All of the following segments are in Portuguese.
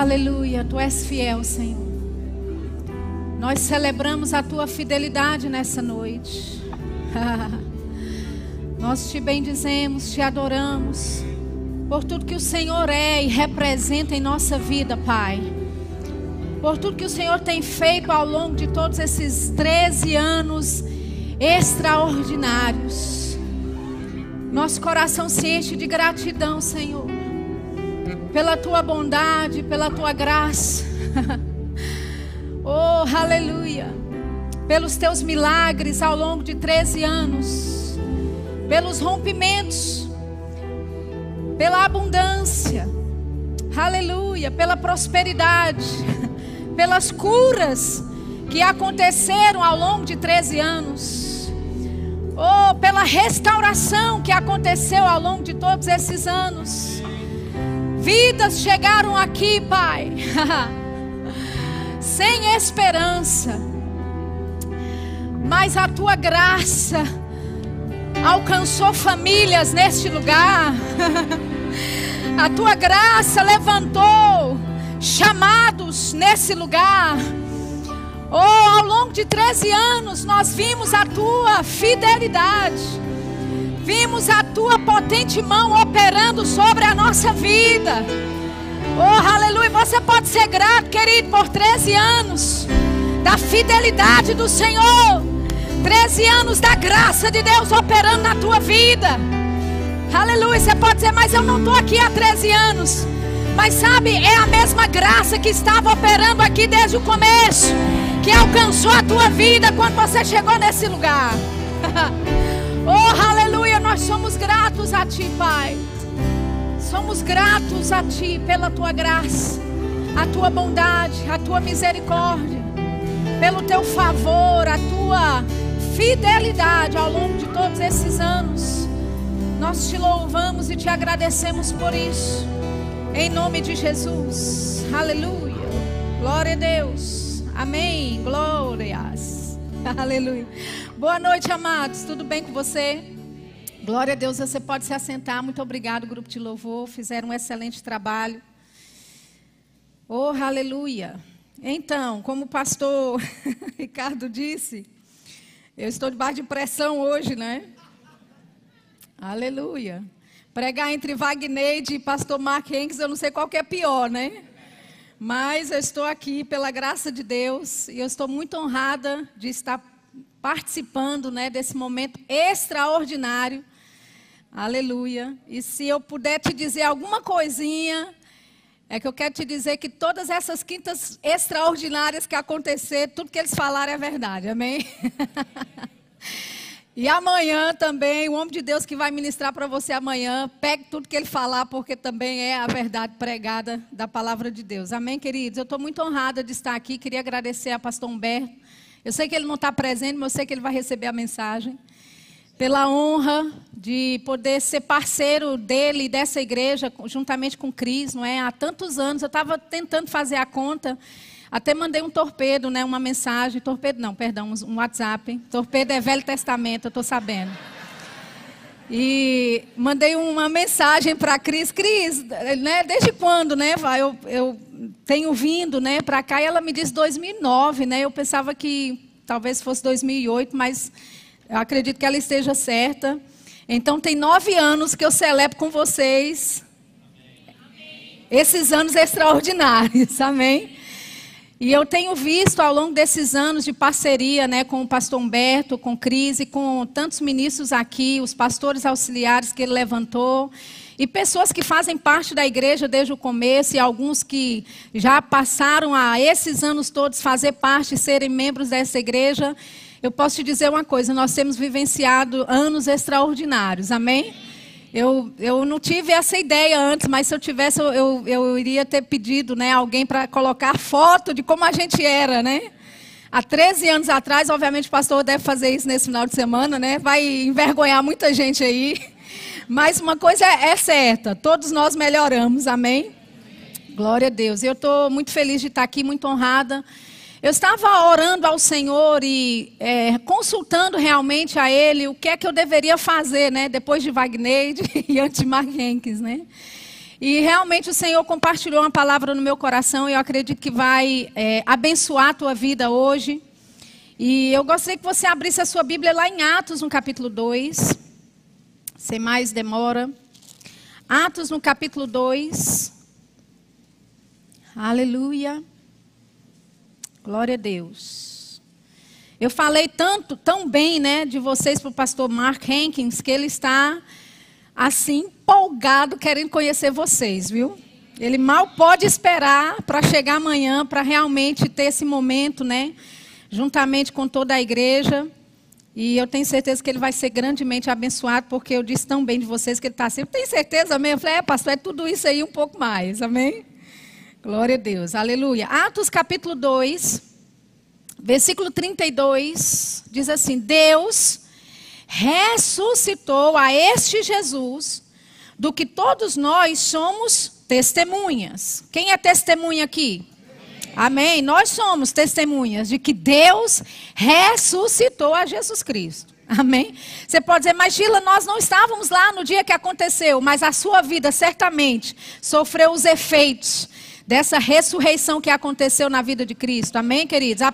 aleluia, tu és fiel, Senhor. Nós celebramos a tua fidelidade nessa noite. Nós te bendizemos, te adoramos por tudo que o Senhor é e representa em nossa vida, Pai. Por tudo que o Senhor tem feito ao longo de todos esses 13 anos extraordinários. Nosso coração se enche de gratidão, Senhor, pela tua bondade, pela tua graça. oh, aleluia. Pelos teus milagres ao longo de 13 anos, pelos rompimentos pela abundância, aleluia, pela prosperidade, pelas curas que aconteceram ao longo de 13 anos, oh, pela restauração que aconteceu ao longo de todos esses anos. Vidas chegaram aqui, Pai, sem esperança, mas a tua graça alcançou famílias neste lugar. A tua graça levantou chamados nesse lugar. Oh, ao longo de 13 anos nós vimos a tua fidelidade. Vimos a tua potente mão operando sobre a nossa vida. Oh, aleluia. Você pode ser grato, querido, por 13 anos da fidelidade do Senhor. 13 anos da graça de Deus operando na tua vida. Aleluia. Você pode dizer, mas eu não estou aqui há 13 anos. Mas sabe, é a mesma graça que estava operando aqui desde o começo. Que alcançou a tua vida quando você chegou nesse lugar. oh, aleluia. Nós somos gratos a Ti, Pai. Somos gratos a Ti pela Tua graça, a Tua bondade, a Tua misericórdia, pelo Teu favor, a Tua fidelidade ao longo de todos esses anos. Nós te louvamos e te agradecemos por isso. Em nome de Jesus. Aleluia. Glória a Deus. Amém. Glórias. Aleluia. Boa noite, amados. Tudo bem com você? Glória a Deus. Você pode se assentar. Muito obrigado, grupo de louvor. Fizeram um excelente trabalho. Oh, aleluia. Então, como o pastor Ricardo disse, eu estou debaixo de pressão hoje, né? Aleluia. Pregar entre Wagner e pastor Mark Henks, eu não sei qual que é pior, né? Mas eu estou aqui pela graça de Deus e eu estou muito honrada de estar participando, né, desse momento extraordinário. Aleluia. E se eu puder te dizer alguma coisinha, é que eu quero te dizer que todas essas quintas extraordinárias que aconteceram, tudo que eles falaram é verdade. Amém? E amanhã também, o homem de Deus que vai ministrar para você amanhã, pegue tudo que ele falar, porque também é a verdade pregada da palavra de Deus. Amém, queridos? Eu estou muito honrada de estar aqui. Queria agradecer a pastor Humberto. Eu sei que ele não está presente, mas eu sei que ele vai receber a mensagem. Pela honra de poder ser parceiro dele e dessa igreja, juntamente com Cris, não é? Há tantos anos, eu estava tentando fazer a conta. Até mandei um torpedo, né, uma mensagem. Torpedo não, perdão, um WhatsApp. Torpedo é Velho Testamento, eu estou sabendo. E mandei uma mensagem para Cris. Cris, né, desde quando, né, eu, eu tenho vindo, né, para cá? E ela me disse 2009, né? Eu pensava que talvez fosse 2008, mas eu acredito que ela esteja certa. Então tem nove anos que eu celebro com vocês esses anos extraordinários, amém? E eu tenho visto ao longo desses anos de parceria né, com o pastor Humberto, com Cris e com tantos ministros aqui, os pastores auxiliares que ele levantou, e pessoas que fazem parte da igreja desde o começo, e alguns que já passaram a esses anos todos fazer parte, serem membros dessa igreja. Eu posso te dizer uma coisa: nós temos vivenciado anos extraordinários, amém? Eu, eu não tive essa ideia antes, mas se eu tivesse, eu, eu, eu iria ter pedido né, alguém para colocar foto de como a gente era, né? Há 13 anos atrás, obviamente o pastor deve fazer isso nesse final de semana, né? Vai envergonhar muita gente aí. Mas uma coisa é, é certa, todos nós melhoramos, amém? Glória a Deus. Eu estou muito feliz de estar aqui, muito honrada. Eu estava orando ao Senhor e é, consultando realmente a Ele o que é que eu deveria fazer, né? Depois de Wagner e antes de Mark Henkes, né? E realmente o Senhor compartilhou uma palavra no meu coração e eu acredito que vai é, abençoar a tua vida hoje. E eu gostaria que você abrisse a sua Bíblia lá em Atos, no capítulo 2. Sem mais demora. Atos, no capítulo 2. Aleluia. Glória a Deus. Eu falei tanto, tão bem, né, de vocês para o pastor Mark Hankins, que ele está assim empolgado querendo conhecer vocês, viu? Ele mal pode esperar para chegar amanhã, para realmente ter esse momento, né? Juntamente com toda a igreja. E eu tenho certeza que ele vai ser grandemente abençoado, porque eu disse tão bem de vocês que ele está assim. Tem certeza, amém? Eu falei, é, pastor, é tudo isso aí um pouco mais, amém? Glória a Deus, aleluia. Atos capítulo 2, versículo 32, diz assim: Deus ressuscitou a este Jesus, do que todos nós somos testemunhas. Quem é testemunha aqui? Amém. Nós somos testemunhas de que Deus ressuscitou a Jesus Cristo. Amém? Você pode dizer, mas Gila, nós não estávamos lá no dia que aconteceu, mas a sua vida certamente sofreu os efeitos dessa ressurreição que aconteceu na vida de Cristo. Amém, queridos? A,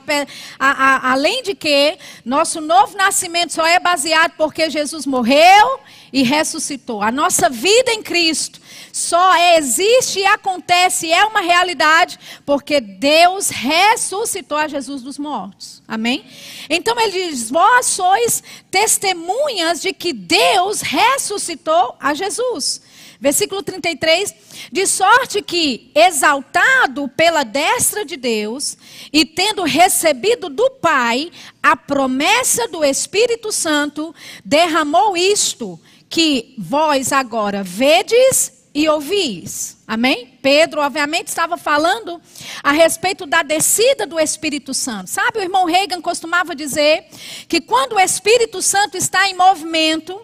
a, a, além de que nosso novo nascimento só é baseado porque Jesus morreu e ressuscitou. A nossa vida em Cristo só existe e acontece, é uma realidade, porque Deus ressuscitou a Jesus dos mortos. Amém? Então ele diz: Vós sois testemunhas de que Deus ressuscitou a Jesus. Versículo 33: De sorte que, exaltado pela destra de Deus, e tendo recebido do Pai a promessa do Espírito Santo, derramou isto, que vós agora vedes e ouvis. Amém? Pedro, obviamente, estava falando a respeito da descida do Espírito Santo. Sabe, o irmão Reagan costumava dizer que quando o Espírito Santo está em movimento,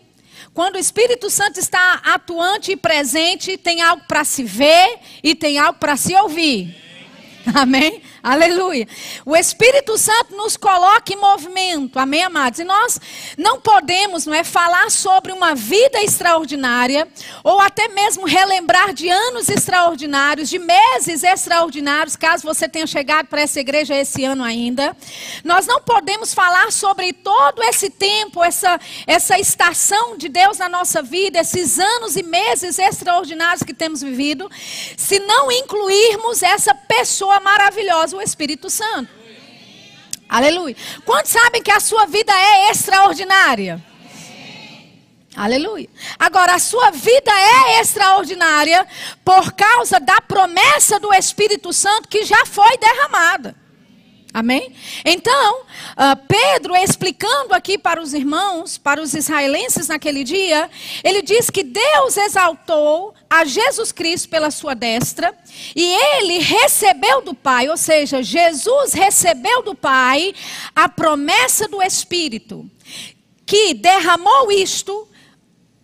quando o Espírito Santo está atuante e presente, tem algo para se ver e tem algo para se ouvir. Amém? Aleluia. O Espírito Santo nos coloca em movimento. Amém, amados? E nós não podemos, não é, falar sobre uma vida extraordinária ou até mesmo relembrar de anos extraordinários, de meses extraordinários, caso você tenha chegado para essa igreja esse ano ainda. Nós não podemos falar sobre todo esse tempo, essa essa estação de Deus na nossa vida, esses anos e meses extraordinários que temos vivido, se não incluirmos essa pessoa maravilhosa o Espírito Santo. Aleluia. Quantos sabem que a sua vida é extraordinária? Aleluia. Agora, a sua vida é extraordinária por causa da promessa do Espírito Santo que já foi derramada. Amém? Então, uh, Pedro explicando aqui para os irmãos, para os israelenses naquele dia, ele diz que Deus exaltou a Jesus Cristo pela sua destra e ele recebeu do Pai, ou seja, Jesus recebeu do Pai a promessa do Espírito, que derramou isto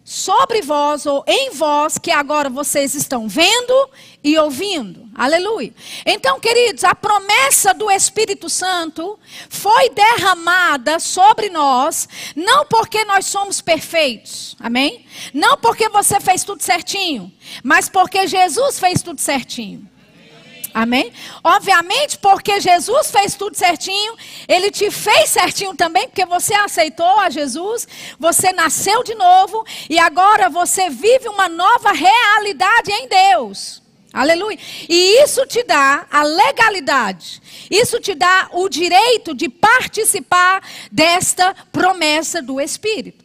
sobre vós ou em vós que agora vocês estão vendo e ouvindo. Aleluia. Então, queridos, a promessa do Espírito Santo foi derramada sobre nós, não porque nós somos perfeitos, amém? Não porque você fez tudo certinho, mas porque Jesus fez tudo certinho. Amém? Obviamente, porque Jesus fez tudo certinho, ele te fez certinho também, porque você aceitou a Jesus, você nasceu de novo e agora você vive uma nova realidade em Deus. Aleluia. E isso te dá a legalidade. Isso te dá o direito de participar desta promessa do Espírito.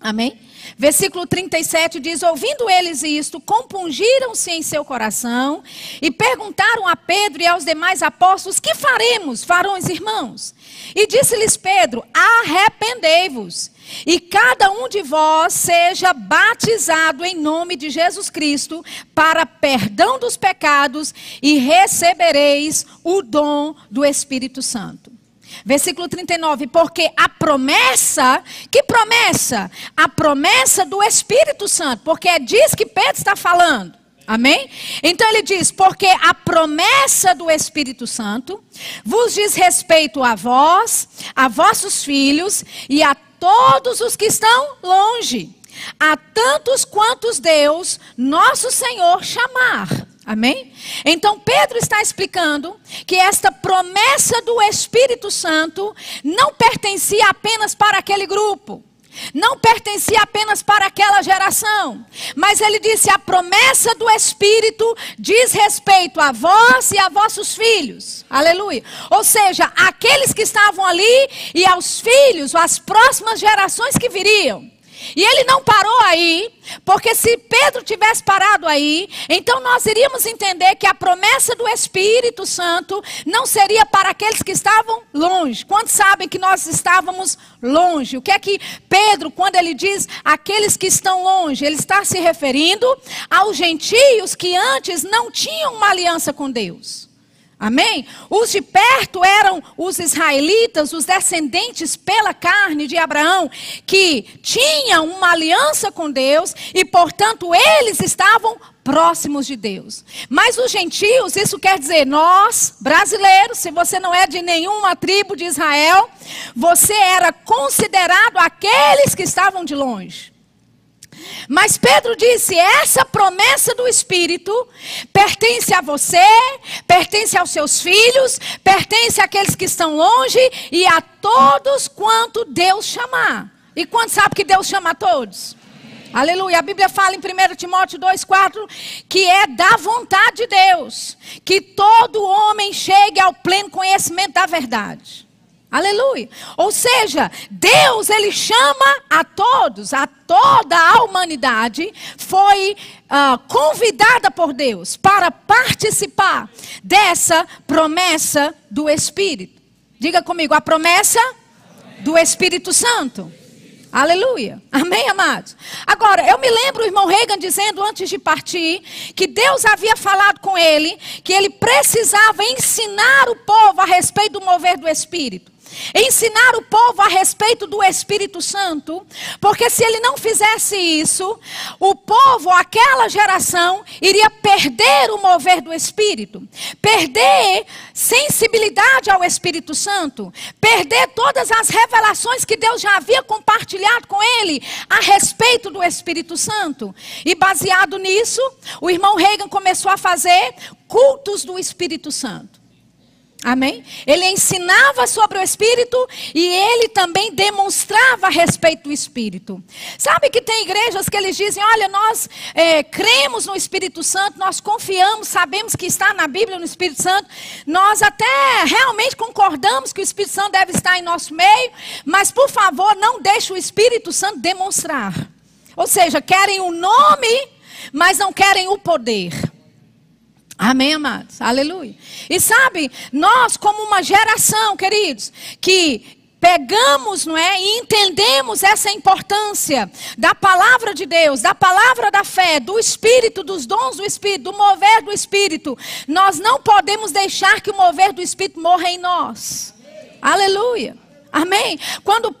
Amém? Versículo 37 diz: Ouvindo eles isto, compungiram-se em seu coração e perguntaram a Pedro e aos demais apóstolos: Que faremos, varões irmãos? E disse-lhes Pedro: Arrependei-vos, e cada um de vós seja batizado em nome de Jesus Cristo para perdão dos pecados, e recebereis o dom do Espírito Santo. Versículo 39, porque a promessa, que promessa? A promessa do Espírito Santo, porque é disso que Pedro está falando. Amém? Então ele diz: porque a promessa do Espírito Santo vos diz respeito a vós, a vossos filhos e a todos os que estão longe, a tantos quantos Deus, nosso Senhor, chamar. Amém? Então Pedro está explicando que esta promessa do Espírito Santo não pertencia apenas para aquele grupo não pertencia apenas para aquela geração, mas ele disse: a promessa do Espírito diz respeito a vós e a vossos filhos. Aleluia. Ou seja, aqueles que estavam ali e aos filhos, as próximas gerações que viriam. E ele não parou aí, porque se Pedro tivesse parado aí, então nós iríamos entender que a promessa do Espírito Santo não seria para aqueles que estavam longe. Quantos sabem que nós estávamos longe? O que é que Pedro, quando ele diz aqueles que estão longe, ele está se referindo aos gentios que antes não tinham uma aliança com Deus. Amém? Os de perto eram os israelitas, os descendentes pela carne de Abraão, que tinham uma aliança com Deus e, portanto, eles estavam próximos de Deus. Mas os gentios, isso quer dizer, nós, brasileiros, se você não é de nenhuma tribo de Israel, você era considerado aqueles que estavam de longe. Mas Pedro disse: essa promessa do Espírito pertence a você, pertence aos seus filhos, pertence àqueles que estão longe e a todos quanto Deus chamar. E quanto sabe que Deus chama a todos? Aleluia. A Bíblia fala em 1 Timóteo 2,4 que é da vontade de Deus que todo homem chegue ao pleno conhecimento da verdade. Aleluia. Ou seja, Deus ele chama a todos, a toda a humanidade foi uh, convidada por Deus para participar dessa promessa do Espírito. Diga comigo, a promessa do Espírito Santo. Aleluia. Amém, amados? Agora, eu me lembro o irmão Reagan dizendo antes de partir que Deus havia falado com ele que ele precisava ensinar o povo a respeito do mover do Espírito ensinar o povo a respeito do Espírito Santo, porque se ele não fizesse isso, o povo, aquela geração, iria perder o mover do Espírito, perder sensibilidade ao Espírito Santo, perder todas as revelações que Deus já havia compartilhado com ele a respeito do Espírito Santo. E baseado nisso, o irmão Reagan começou a fazer cultos do Espírito Santo. Amém? Ele ensinava sobre o Espírito e ele também demonstrava a respeito do Espírito. Sabe que tem igrejas que eles dizem: olha, nós é, cremos no Espírito Santo, nós confiamos, sabemos que está na Bíblia no Espírito Santo, nós até realmente concordamos que o Espírito Santo deve estar em nosso meio, mas por favor, não deixe o Espírito Santo demonstrar. Ou seja, querem o nome, mas não querem o poder. Amém, amados? Aleluia. E sabe, nós, como uma geração, queridos, que pegamos, não é, e entendemos essa importância da palavra de Deus, da palavra da fé, do Espírito, dos dons do Espírito, do mover do Espírito, nós não podemos deixar que o mover do Espírito morra em nós. Aleluia. Amém? Quando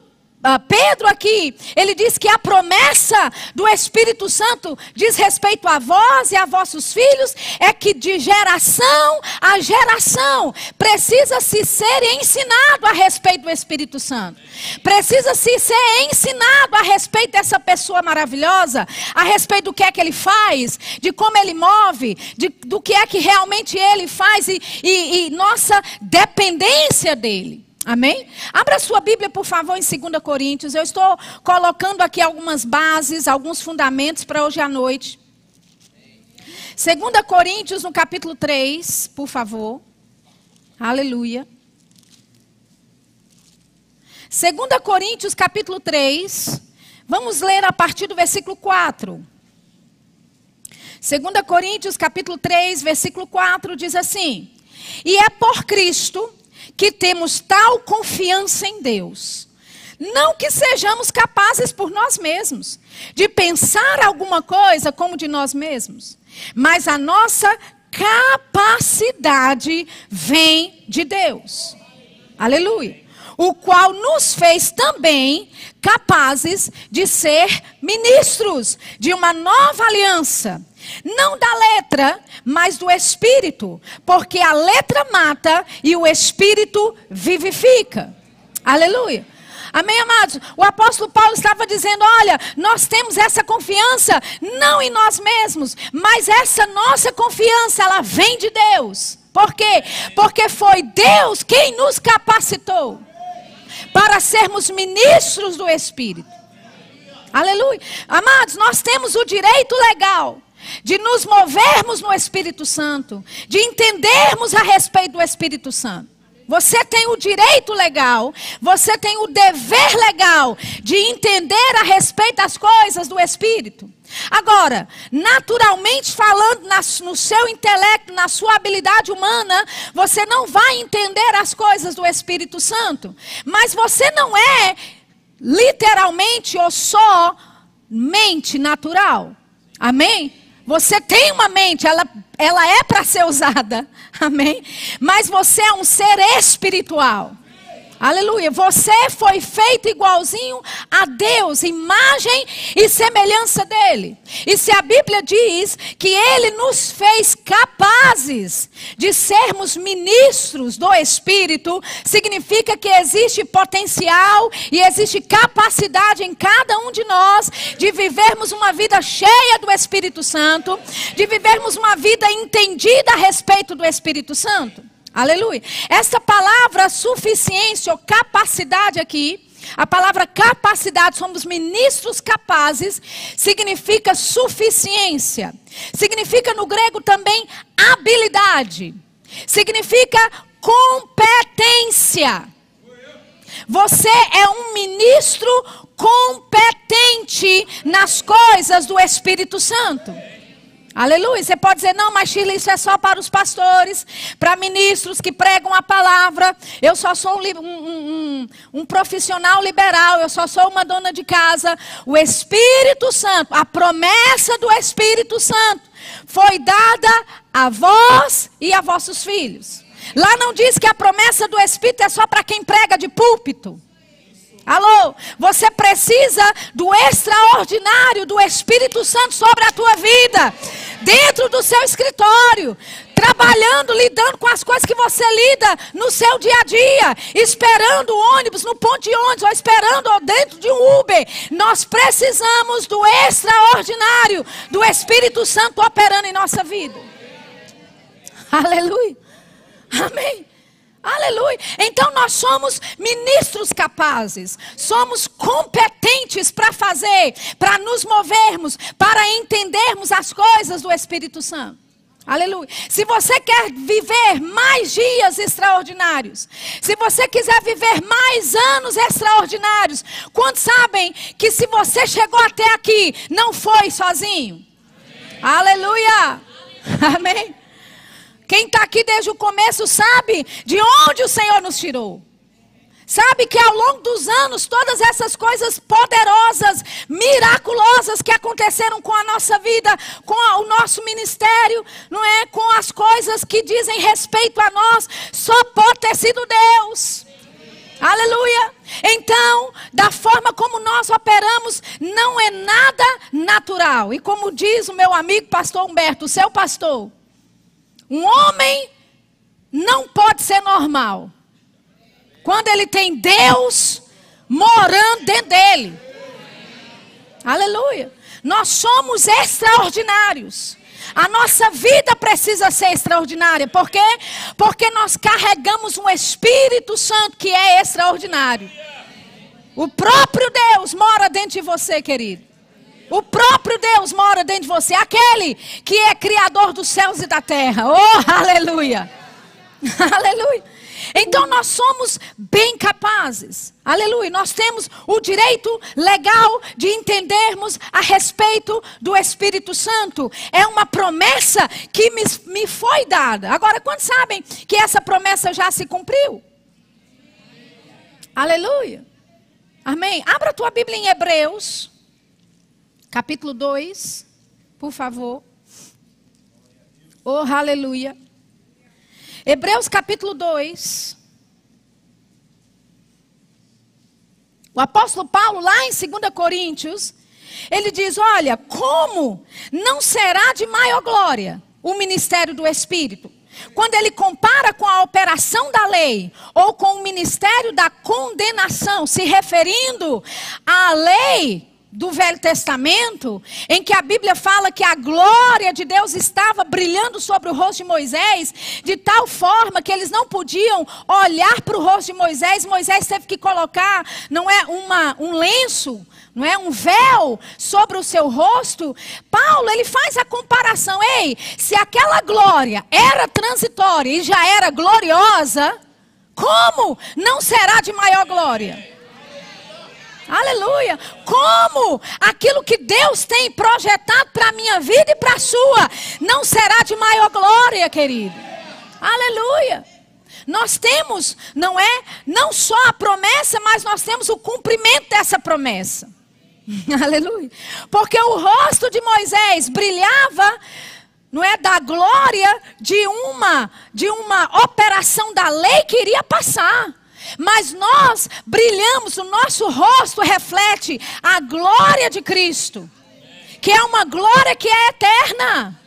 Pedro aqui, ele diz que a promessa do Espírito Santo diz respeito a vós e a vossos filhos, é que de geração a geração precisa se ser ensinado a respeito do Espírito Santo. Precisa se ser ensinado a respeito dessa pessoa maravilhosa, a respeito do que é que ele faz, de como ele move, de, do que é que realmente ele faz e, e, e nossa dependência dele. Amém? Abra sua Bíblia, por favor, em 2 Coríntios. Eu estou colocando aqui algumas bases, alguns fundamentos para hoje à noite. 2 Coríntios, no capítulo 3, por favor. Aleluia. 2 Coríntios, capítulo 3. Vamos ler a partir do versículo 4. 2 Coríntios, capítulo 3, versículo 4, diz assim: E é por Cristo que temos tal confiança em Deus. Não que sejamos capazes por nós mesmos de pensar alguma coisa como de nós mesmos, mas a nossa capacidade vem de Deus. Aleluia. O qual nos fez também capazes de ser ministros de uma nova aliança não da letra, mas do espírito. Porque a letra mata e o espírito vivifica. Aleluia. Amém, amados? O apóstolo Paulo estava dizendo: olha, nós temos essa confiança não em nós mesmos, mas essa nossa confiança, ela vem de Deus. Por quê? Porque foi Deus quem nos capacitou para sermos ministros do Espírito. Aleluia. Amados, nós temos o direito legal de nos movermos no Espírito Santo, de entendermos a respeito do Espírito Santo. Você tem o direito legal, você tem o dever legal de entender a respeito das coisas do Espírito. Agora, naturalmente falando no seu intelecto, na sua habilidade humana, você não vai entender as coisas do Espírito Santo. Mas você não é literalmente ou só mente natural. Amém? Você tem uma mente, ela, ela é para ser usada. Amém? Mas você é um ser espiritual. Aleluia. Você foi feito igualzinho a Deus, imagem e semelhança dele. E se a Bíblia diz que ele nos fez capazes de sermos ministros do Espírito, significa que existe potencial e existe capacidade em cada um de nós de vivermos uma vida cheia do Espírito Santo, de vivermos uma vida entendida a respeito do Espírito Santo. Aleluia. Essa palavra suficiência ou capacidade aqui, a palavra capacidade, somos ministros capazes, significa suficiência. Significa no grego também habilidade. Significa competência. Você é um ministro competente nas coisas do Espírito Santo. Aleluia. Você pode dizer, não, mas Shirley, isso é só para os pastores, para ministros que pregam a palavra. Eu só sou um, um, um, um, profissional liberal, eu só sou uma dona de casa. O Espírito Santo, a promessa do Espírito Santo, foi dada a vós e a vossos filhos. Lá não diz que a promessa do Espírito é só para quem prega de púlpito. Alô, você precisa do extraordinário do Espírito Santo sobre a tua vida, dentro do seu escritório, trabalhando, lidando com as coisas que você lida no seu dia a dia, esperando o ônibus no ponto de ônibus, ou esperando dentro de um Uber. Nós precisamos do extraordinário do Espírito Santo operando em nossa vida. Aleluia. Amém. Aleluia. Então nós somos ministros capazes, somos competentes para fazer, para nos movermos, para entendermos as coisas do Espírito Santo. Aleluia. Se você quer viver mais dias extraordinários, se você quiser viver mais anos extraordinários, quantos sabem que se você chegou até aqui, não foi sozinho? Amém. Aleluia. Amém. Quem está aqui desde o começo sabe de onde o Senhor nos tirou. Sabe que ao longo dos anos, todas essas coisas poderosas, miraculosas que aconteceram com a nossa vida, com o nosso ministério, não é? Com as coisas que dizem respeito a nós, só pode ter sido Deus. Aleluia. Então, da forma como nós operamos, não é nada natural. E como diz o meu amigo pastor Humberto, o seu pastor, um homem não pode ser normal. Quando ele tem Deus morando dentro dele. Aleluia. Nós somos extraordinários. A nossa vida precisa ser extraordinária. Por quê? Porque nós carregamos um Espírito Santo que é extraordinário. O próprio Deus mora dentro de você, querido. O próprio Deus mora dentro de você, aquele que é criador dos céus e da terra. Oh, aleluia! aleluia! Então nós somos bem capazes. Aleluia. Nós temos o direito legal de entendermos a respeito do Espírito Santo. É uma promessa que me, me foi dada. Agora, quantos sabem que essa promessa já se cumpriu? Aleluia. Amém. Abra a tua Bíblia em Hebreus capítulo 2, por favor. Oh, aleluia. Hebreus capítulo 2. O apóstolo Paulo, lá em 2 Coríntios, ele diz: Olha, como não será de maior glória o ministério do Espírito? quando ele compara com a operação da lei ou com o ministério da condenação, se referindo à lei do Velho Testamento, em que a Bíblia fala que a glória de Deus estava brilhando sobre o rosto de Moisés, de tal forma que eles não podiam olhar para o rosto de Moisés. Moisés teve que colocar, não é uma, um lenço, não é um véu sobre o seu rosto. Paulo, ele faz a comparação. Ei, se aquela glória era transitória e já era gloriosa, como não será de maior glória? Aleluia. Como aquilo que Deus tem projetado para a minha vida e para a sua não será de maior glória, querido. Aleluia. Nós temos, não é, não só a promessa, mas nós temos o cumprimento dessa promessa. Aleluia. Porque o rosto de Moisés brilhava não é da glória de uma de uma operação da lei que iria passar. Mas nós brilhamos, o nosso rosto reflete a glória de Cristo, que é uma glória que é eterna.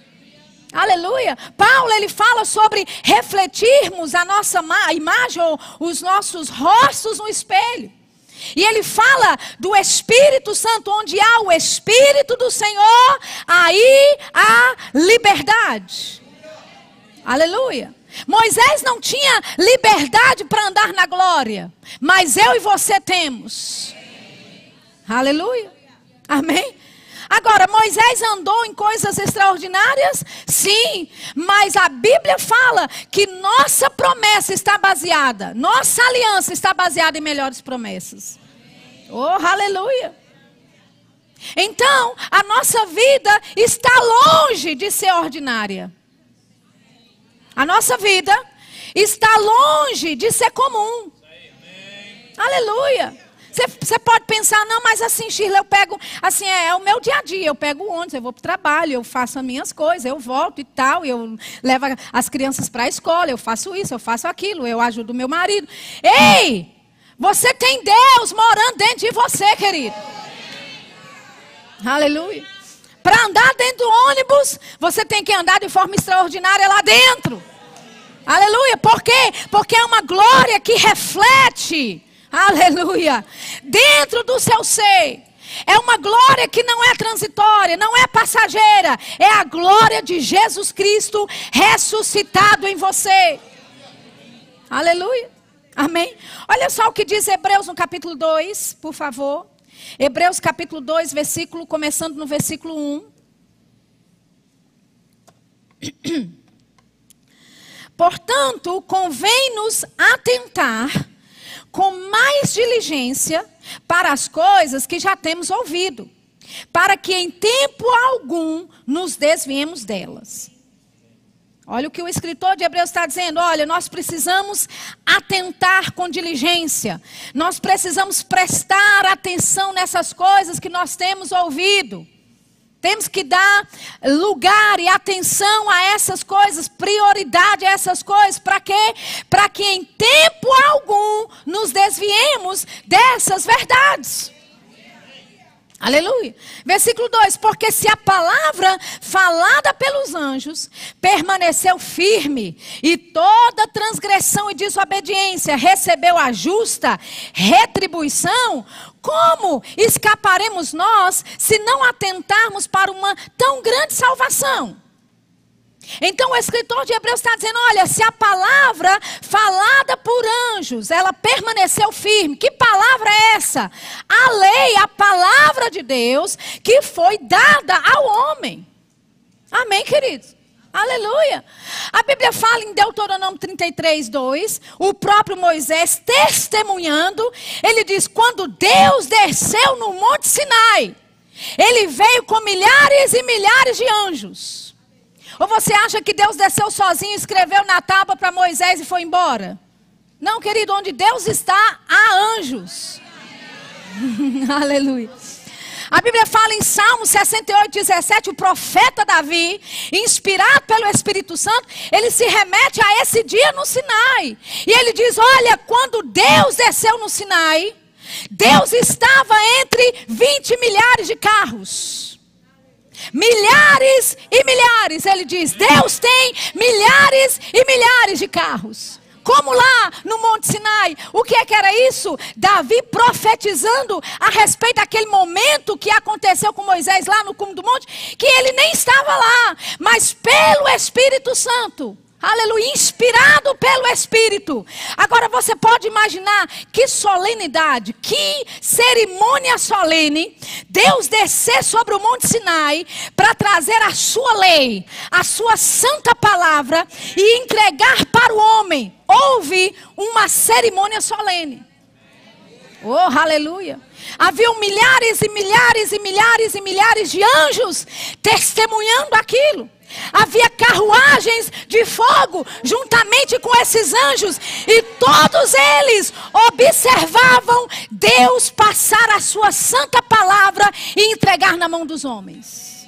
Aleluia. Paulo ele fala sobre refletirmos a nossa imagem ou os nossos rostos no espelho. E ele fala do Espírito Santo, onde há o Espírito do Senhor, aí há liberdade. Aleluia. Moisés não tinha liberdade para andar na glória, mas eu e você temos. Aleluia. Amém. Agora, Moisés andou em coisas extraordinárias? Sim, mas a Bíblia fala que nossa promessa está baseada, nossa aliança está baseada em melhores promessas. Oh, aleluia. Então, a nossa vida está longe de ser ordinária. A nossa vida está longe de ser comum. Aleluia. Você pode pensar, não, mas assim, Shirley, eu pego, assim, é, é, o meu dia a dia. Eu pego o ônibus, eu vou para o trabalho, eu faço as minhas coisas, eu volto e tal, eu levo as crianças para a escola, eu faço isso, eu faço aquilo, eu ajudo meu marido. Ei! Você tem Deus morando dentro de você, querido. Aleluia. Para andar dentro do ônibus, você tem que andar de forma extraordinária lá dentro. Aleluia. Por quê? Porque é uma glória que reflete. Aleluia. Dentro do seu ser. É uma glória que não é transitória, não é passageira. É a glória de Jesus Cristo ressuscitado em você. Aleluia. Amém. Olha só o que diz Hebreus no capítulo 2, por favor. Hebreus capítulo 2, versículo, começando no versículo 1. Portanto, convém-nos atentar com mais diligência para as coisas que já temos ouvido, para que em tempo algum nos desviemos delas. Olha o que o escritor de Hebreus está dizendo. Olha, nós precisamos atentar com diligência. Nós precisamos prestar atenção nessas coisas que nós temos ouvido. Temos que dar lugar e atenção a essas coisas, prioridade a essas coisas, para quê? Para que em tempo algum nos desviemos dessas verdades. Aleluia. Versículo 2: Porque se a palavra falada pelos anjos permaneceu firme, e toda transgressão e desobediência recebeu a justa retribuição, como escaparemos nós se não atentarmos para uma tão grande salvação? Então o escritor de Hebreus está dizendo: olha, se a palavra falada por anjos, ela permaneceu firme, que palavra é essa? A lei, a palavra de Deus que foi dada ao homem. Amém, queridos? Aleluia. A Bíblia fala em Deuteronômio 33, 2, o próprio Moisés testemunhando, ele diz: quando Deus desceu no Monte Sinai, ele veio com milhares e milhares de anjos. Ou você acha que Deus desceu sozinho, escreveu na tábua para Moisés e foi embora? Não, querido, onde Deus está, há anjos. Aleluia. A Bíblia fala em Salmo 68, 17, o profeta Davi, inspirado pelo Espírito Santo, ele se remete a esse dia no Sinai. E ele diz: Olha, quando Deus desceu no Sinai, Deus estava entre 20 milhares de carros. Milhares e milhares, ele diz. Deus tem milhares e milhares de carros. Como lá no Monte Sinai. O que é que era isso? Davi profetizando a respeito daquele momento que aconteceu com Moisés lá no cume do monte, que ele nem estava lá, mas pelo Espírito Santo. Aleluia, inspirado pelo Espírito. Agora você pode imaginar que solenidade, que cerimônia solene, Deus descer sobre o Monte Sinai para trazer a sua lei, a sua santa palavra e entregar para o homem. Houve uma cerimônia solene. Oh, aleluia. Haviam milhares e milhares e milhares e milhares de anjos testemunhando aquilo. Havia carruagens de fogo juntamente com esses anjos, e todos eles observavam Deus passar a sua santa palavra e entregar na mão dos homens.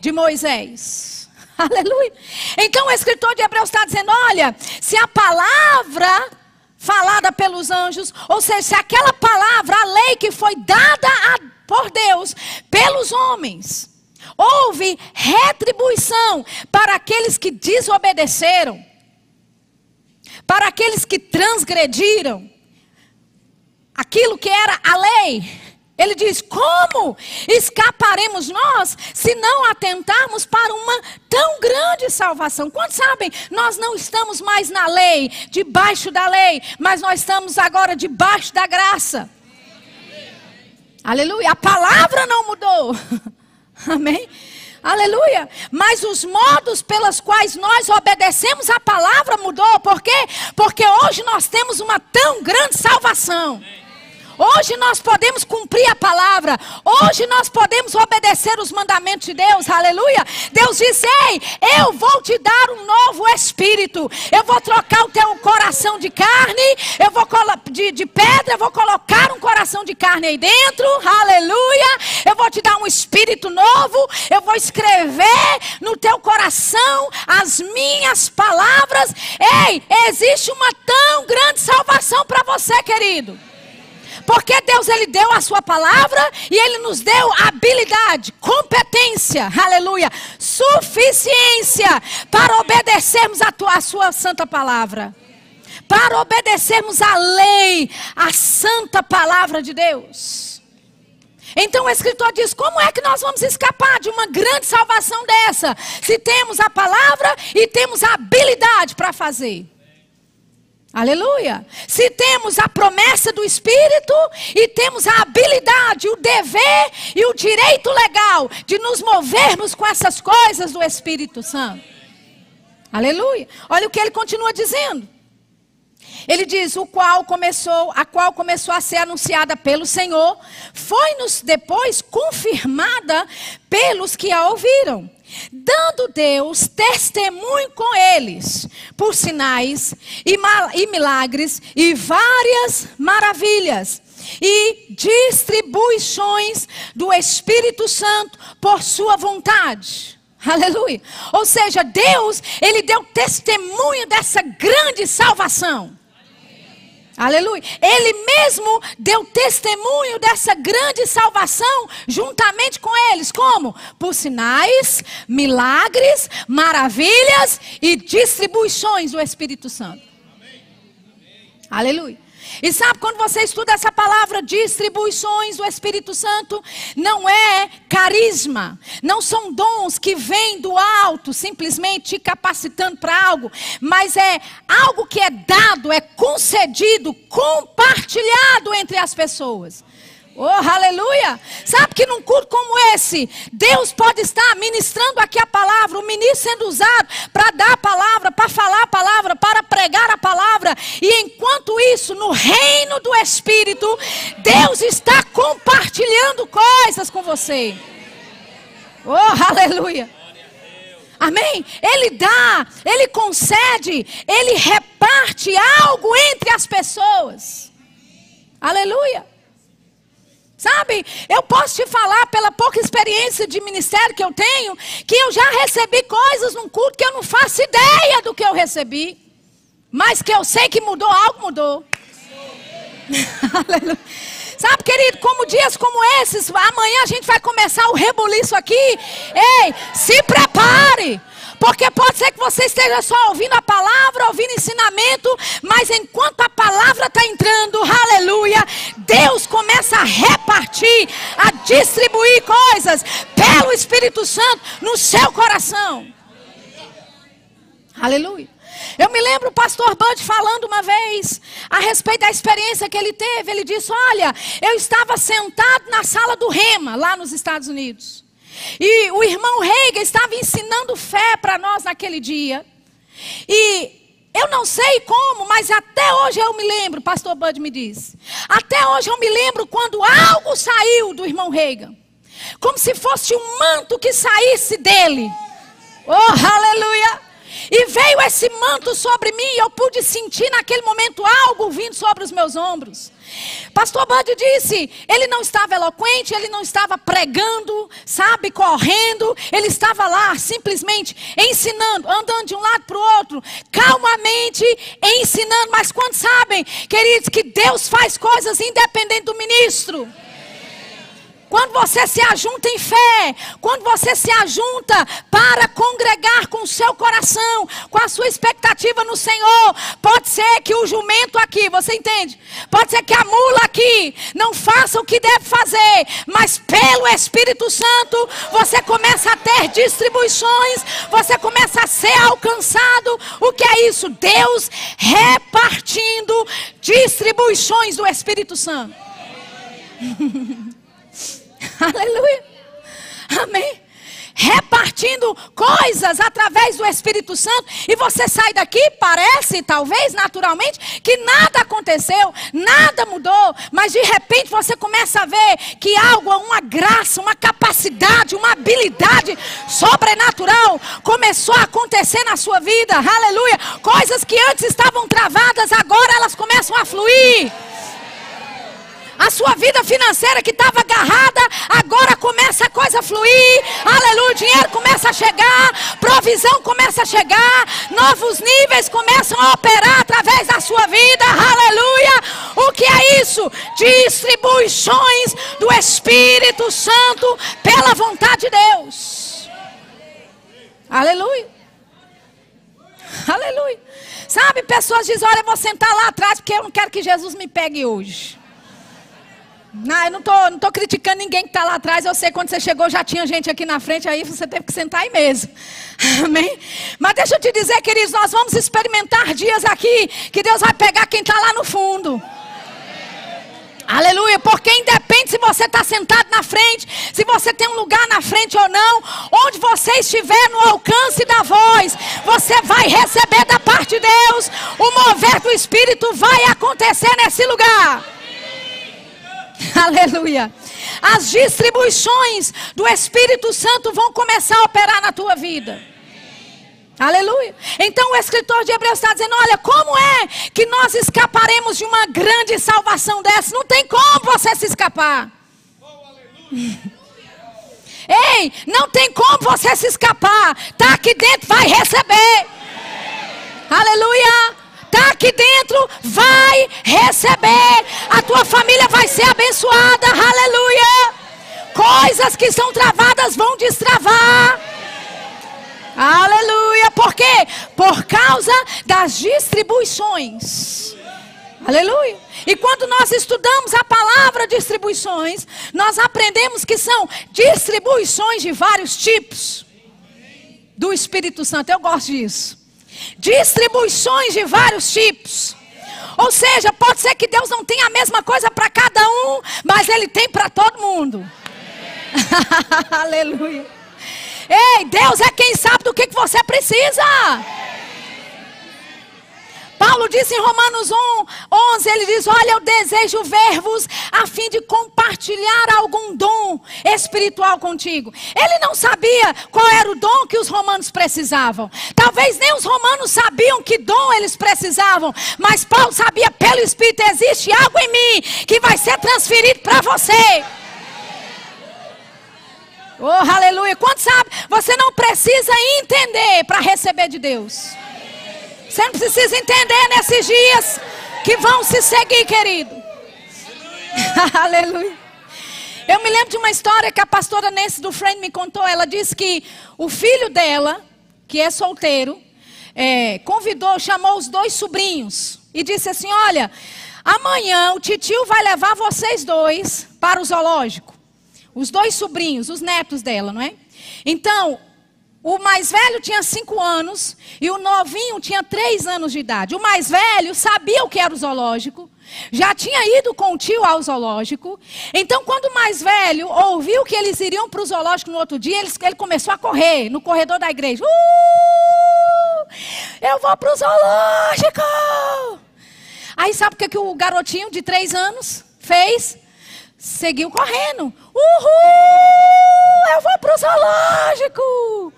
De Moisés. Aleluia. Então o escritor de Hebreus está dizendo: olha, se a palavra falada pelos anjos, ou seja, se aquela palavra, a lei que foi dada a, por Deus pelos homens, houve retribuição para aqueles que desobedeceram, para aqueles que transgrediram aquilo que era a lei. Ele diz: Como escaparemos nós se não atentarmos para uma tão grande salvação? Quantos sabem? Nós não estamos mais na lei, debaixo da lei, mas nós estamos agora debaixo da graça. Aleluia. A palavra não mudou. Amém? Aleluia. Mas os modos pelos quais nós obedecemos a palavra mudou. Por quê? Porque hoje nós temos uma tão grande salvação. Hoje nós podemos cumprir a palavra. Hoje nós podemos obedecer os mandamentos de Deus. Aleluia. Deus disse: Ei, eu vou te dar um novo espírito. Eu vou trocar o teu coração de carne. Eu vou de, de pedra. Eu vou colocar um coração de carne aí dentro. Aleluia. Eu vou te dar um espírito novo. Eu vou escrever no teu coração as minhas palavras. Ei, existe uma tão grande salvação para você, querido. Porque Deus ele deu a sua palavra e ele nos deu habilidade, competência, aleluia, suficiência para obedecermos a, tua, a sua santa palavra. Para obedecermos a lei, a santa palavra de Deus. Então o escritor diz: como é que nós vamos escapar de uma grande salvação dessa? Se temos a palavra e temos a habilidade para fazer. Aleluia. Se temos a promessa do Espírito e temos a habilidade, o dever e o direito legal de nos movermos com essas coisas do Espírito Santo. Aleluia. Olha o que ele continua dizendo. Ele diz: o qual começou, a qual começou a ser anunciada pelo Senhor, foi-nos depois confirmada pelos que a ouviram dando Deus testemunho com eles, por sinais e, e milagres e várias maravilhas e distribuições do Espírito Santo por sua vontade. Aleluia. Ou seja, Deus, ele deu testemunho dessa grande salvação. Aleluia. Ele mesmo deu testemunho dessa grande salvação juntamente com eles. Como? Por sinais, milagres, maravilhas e distribuições do Espírito Santo. Aleluia. E sabe quando você estuda essa palavra distribuições do Espírito Santo, não é carisma, não são dons que vêm do alto, simplesmente te capacitando para algo, mas é algo que é dado, é concedido, compartilhado entre as pessoas. Oh, aleluia! Sabe que num culto como esse, Deus pode estar ministrando aqui a palavra, o ministro sendo usado para dar a palavra, para falar a palavra, para pregar a palavra, e enquanto isso, no reino do Espírito, Deus está compartilhando coisas com você. Oh, aleluia! Amém? Ele dá, ele concede, ele reparte algo entre as pessoas. Aleluia. Sabe, eu posso te falar pela pouca experiência de ministério que eu tenho, que eu já recebi coisas num culto que eu não faço ideia do que eu recebi, mas que eu sei que mudou, algo mudou. Sabe, querido, como dias como esses, amanhã a gente vai começar o rebuliço aqui. Ei, se prepare. Porque pode ser que você esteja só ouvindo a palavra, ouvindo ensinamento, mas enquanto a palavra está entrando, aleluia, Deus começa a repartir, a distribuir coisas pelo Espírito Santo no seu coração. Aleluia. Eu me lembro o pastor Bud falando uma vez a respeito da experiência que ele teve. Ele disse: Olha, eu estava sentado na sala do Rema, lá nos Estados Unidos. E o irmão Reiga estava ensinando fé para nós naquele dia. E eu não sei como, mas até hoje eu me lembro, pastor Bud me disse. Até hoje eu me lembro quando algo saiu do irmão Reagan. Como se fosse um manto que saísse dele. Oh, aleluia! E veio esse manto sobre mim e eu pude sentir naquele momento algo vindo sobre os meus ombros. Pastor Bud disse, ele não estava eloquente, ele não estava pregando, sabe, correndo, ele estava lá simplesmente ensinando, andando de um lado para o outro, calmamente ensinando. Mas quando sabem, queridos, que Deus faz coisas independente do ministro. Quando você se ajunta em fé, quando você se ajunta para congregar com o seu coração, com a sua expectativa no Senhor, pode ser que o jumento aqui, você entende? Pode ser que a mula aqui não faça o que deve fazer, mas pelo Espírito Santo você começa a ter distribuições, você começa a ser alcançado. O que é isso? Deus repartindo distribuições do Espírito Santo. Aleluia. Amém. Repartindo coisas através do Espírito Santo, e você sai daqui, parece, talvez, naturalmente, que nada aconteceu, nada mudou, mas de repente você começa a ver que algo, uma graça, uma capacidade, uma habilidade sobrenatural começou a acontecer na sua vida, aleluia. Coisas que antes estavam travadas, agora elas começam a fluir. A sua vida financeira que estava agarrada, agora começa a coisa a fluir. Aleluia, o dinheiro começa a chegar, provisão começa a chegar, novos níveis começam a operar através da sua vida. Aleluia. O que é isso? Distribuições do Espírito Santo pela vontade de Deus. Aleluia. Aleluia. Sabe, pessoas dizem: Olha, eu vou sentar lá atrás porque eu não quero que Jesus me pegue hoje. Não, eu não estou não tô criticando ninguém que está lá atrás. Eu sei quando você chegou já tinha gente aqui na frente, aí você teve que sentar aí mesmo. Amém? Mas deixa eu te dizer, queridos, nós vamos experimentar dias aqui que Deus vai pegar quem está lá no fundo. Aleluia, porque independe se você está sentado na frente, se você tem um lugar na frente ou não, onde você estiver no alcance da voz, você vai receber da parte de Deus, o mover do Espírito vai acontecer nesse lugar. Aleluia. As distribuições do Espírito Santo vão começar a operar na tua vida. Aleluia. Então o escritor de Hebreus está dizendo: olha, como é que nós escaparemos de uma grande salvação dessa? Não tem como você se escapar. Ei, não tem como você se escapar. Está aqui dentro, vai receber. Aleluia está aqui dentro vai receber. A tua família vai ser abençoada. Aleluia. Coisas que são travadas vão destravar. Aleluia. Por quê? Por causa das distribuições. Aleluia. E quando nós estudamos a palavra distribuições, nós aprendemos que são distribuições de vários tipos do Espírito Santo. Eu gosto disso distribuições de vários tipos. Ou seja, pode ser que Deus não tenha a mesma coisa para cada um, mas Ele tem para todo mundo. Aleluia. Ei, Deus é quem sabe do que, que você precisa. Paulo disse em Romanos 1, 11, ele diz: Olha, eu desejo ver-vos a fim de compartilhar algum dom espiritual contigo. Ele não sabia qual era o dom que os romanos precisavam. Talvez nem os romanos sabiam que dom eles precisavam, mas Paulo sabia pelo Espírito: existe algo em mim que vai ser transferido para você. Oh, aleluia. Quanto sabe? Você não precisa entender para receber de Deus. Você não precisa entender nesses dias que vão se seguir, querido. Aleluia. Eu me lembro de uma história que a pastora Nancy do Friend me contou. Ela disse que o filho dela, que é solteiro, é, convidou, chamou os dois sobrinhos e disse assim: Olha, amanhã o titio vai levar vocês dois para o zoológico. Os dois sobrinhos, os netos dela, não é? Então, o mais velho tinha cinco anos e o novinho tinha três anos de idade. O mais velho sabia o que era o zoológico, já tinha ido com o tio ao zoológico. Então, quando o mais velho ouviu que eles iriam para o zoológico no outro dia, ele, ele começou a correr no corredor da igreja. Uh! Eu vou para o zoológico! Aí sabe o que, que o garotinho de três anos fez? Seguiu correndo. Uhul! Eu vou para o zoológico!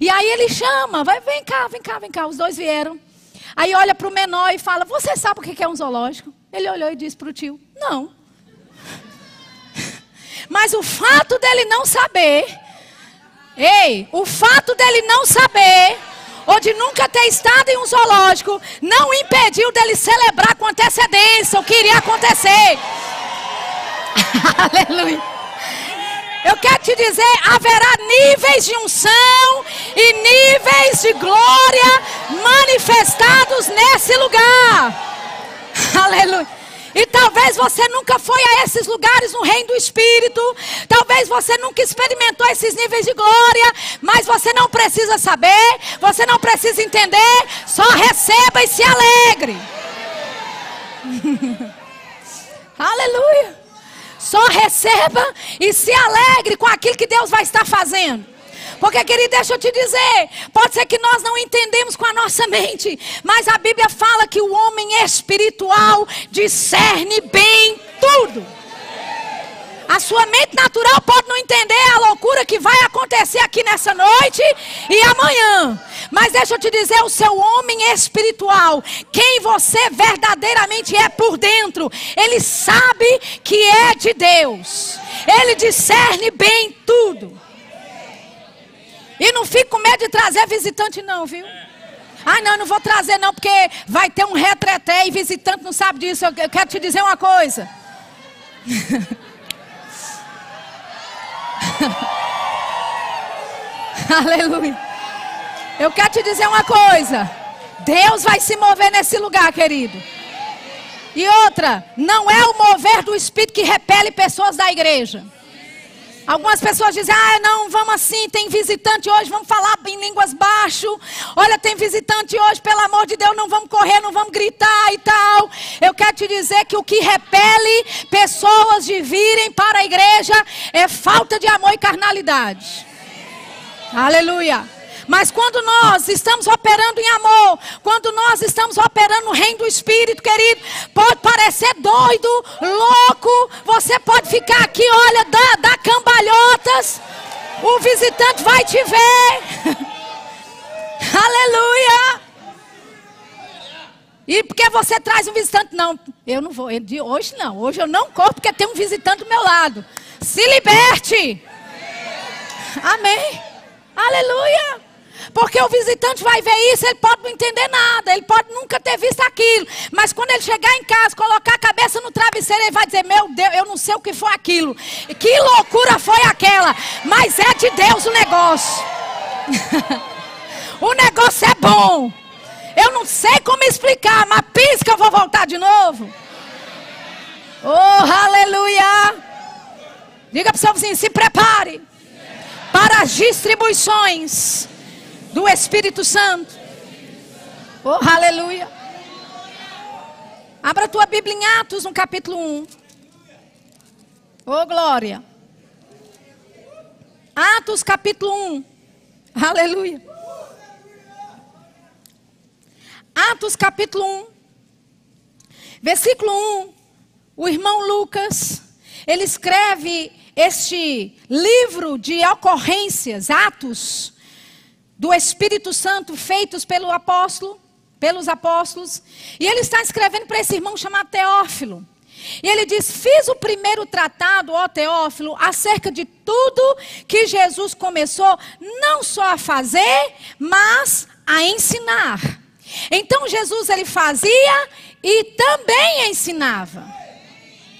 E aí ele chama, vai, vem cá, vem cá, vem cá. Os dois vieram. Aí olha para o menor e fala: Você sabe o que é um zoológico? Ele olhou e disse para o tio: Não. Mas o fato dele não saber, ei, o fato dele não saber, ou de nunca ter estado em um zoológico, não impediu dele celebrar com antecedência o que iria acontecer. Aleluia. Eu quero te dizer, haverá níveis de unção e níveis de glória manifestados nesse lugar. Aleluia. E talvez você nunca foi a esses lugares no reino do Espírito. Talvez você nunca experimentou esses níveis de glória. Mas você não precisa saber. Você não precisa entender. Só receba e se alegre. Aleluia. Só receba e se alegre com aquilo que Deus vai estar fazendo. Porque, querido, deixa eu te dizer, pode ser que nós não entendemos com a nossa mente, mas a Bíblia fala que o homem espiritual discerne bem tudo. A sua mente natural pode não entender a loucura que vai acontecer aqui nessa noite e amanhã. Mas deixa eu te dizer, o seu homem espiritual, quem você verdadeiramente é por dentro, ele sabe que é de Deus. Ele discerne bem tudo. E não fique com medo de trazer visitante não, viu? Ai, não, não vou trazer não, porque vai ter um retreté e visitante não sabe disso. Eu quero te dizer uma coisa. Aleluia. Eu quero te dizer uma coisa. Deus vai se mover nesse lugar, querido. E outra, não é o mover do Espírito que repele pessoas da igreja. Algumas pessoas dizem, ah, não, vamos assim, tem visitante hoje, vamos falar em línguas baixo. Olha, tem visitante hoje, pelo amor de Deus, não vamos correr, não vamos gritar e tal. Eu quero te dizer que o que repele pessoas de virem para a igreja é falta de amor e carnalidade. Aleluia. Mas quando nós estamos operando em amor, quando nós estamos operando no reino do Espírito, querido, pode parecer doido, louco, você pode ficar aqui, olha, dá, dá cambalhotas, o visitante vai te ver. Aleluia. E porque você traz um visitante? Não, eu não vou. Hoje não. Hoje eu não corro porque tem um visitante do meu lado. Se liberte. Amém. Aleluia. Porque o visitante vai ver isso, ele pode não entender nada, ele pode nunca ter visto aquilo. Mas quando ele chegar em casa, colocar a cabeça no travesseiro, ele vai dizer: Meu Deus, eu não sei o que foi aquilo. Que loucura foi aquela. Mas é de Deus o negócio. o negócio é bom. Eu não sei como explicar, mas pisca, eu vou voltar de novo. Oh, aleluia. Diga para o seu vizinho: se prepare para as distribuições do Espírito Santo. Oh, aleluia. Abra a tua Bíblia em Atos, no capítulo 1. Oh, glória. Atos, capítulo 1. Aleluia. Atos, capítulo 1. Versículo 1. O irmão Lucas, ele escreve este livro de ocorrências, Atos, do Espírito Santo feitos pelo apóstolo, pelos apóstolos, e ele está escrevendo para esse irmão chamado Teófilo. E ele diz: Fiz o primeiro tratado, ó Teófilo, acerca de tudo que Jesus começou não só a fazer, mas a ensinar. Então Jesus ele fazia e também ensinava.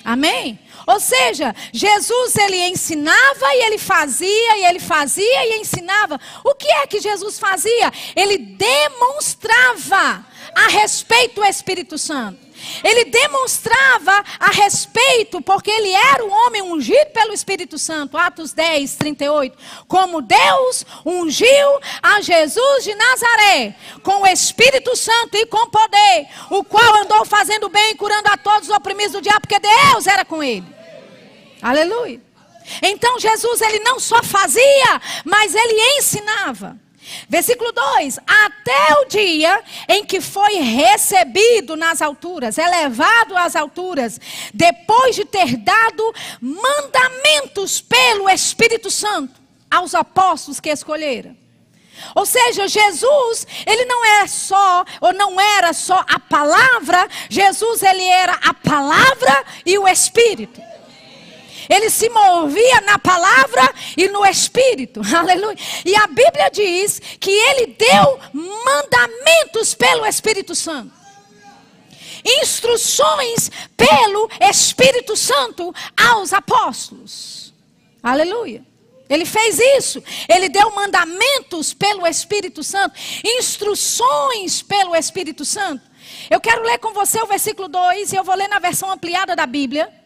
Amém? Ou seja, Jesus ele ensinava e ele fazia e ele fazia e ensinava. O que é que Jesus fazia? Ele demonstrava a respeito do Espírito Santo. Ele demonstrava a respeito, porque ele era o homem ungido pelo Espírito Santo. Atos 10, 38. Como Deus ungiu a Jesus de Nazaré com o Espírito Santo e com poder, o qual andou fazendo bem e curando a todos os oprimidos do diabo, porque Deus era com ele. Aleluia. Então Jesus ele não só fazia, mas ele ensinava. Versículo 2: Até o dia em que foi recebido nas alturas, elevado às alturas, depois de ter dado mandamentos pelo Espírito Santo aos apóstolos que escolheram. Ou seja, Jesus, ele não é só, ou não era só a palavra, Jesus, ele era a palavra e o Espírito. Ele se movia na palavra e no espírito. Aleluia. E a Bíblia diz que ele deu mandamentos pelo Espírito Santo. Instruções pelo Espírito Santo aos apóstolos. Aleluia. Ele fez isso. Ele deu mandamentos pelo Espírito Santo, instruções pelo Espírito Santo. Eu quero ler com você o versículo 2 e eu vou ler na versão ampliada da Bíblia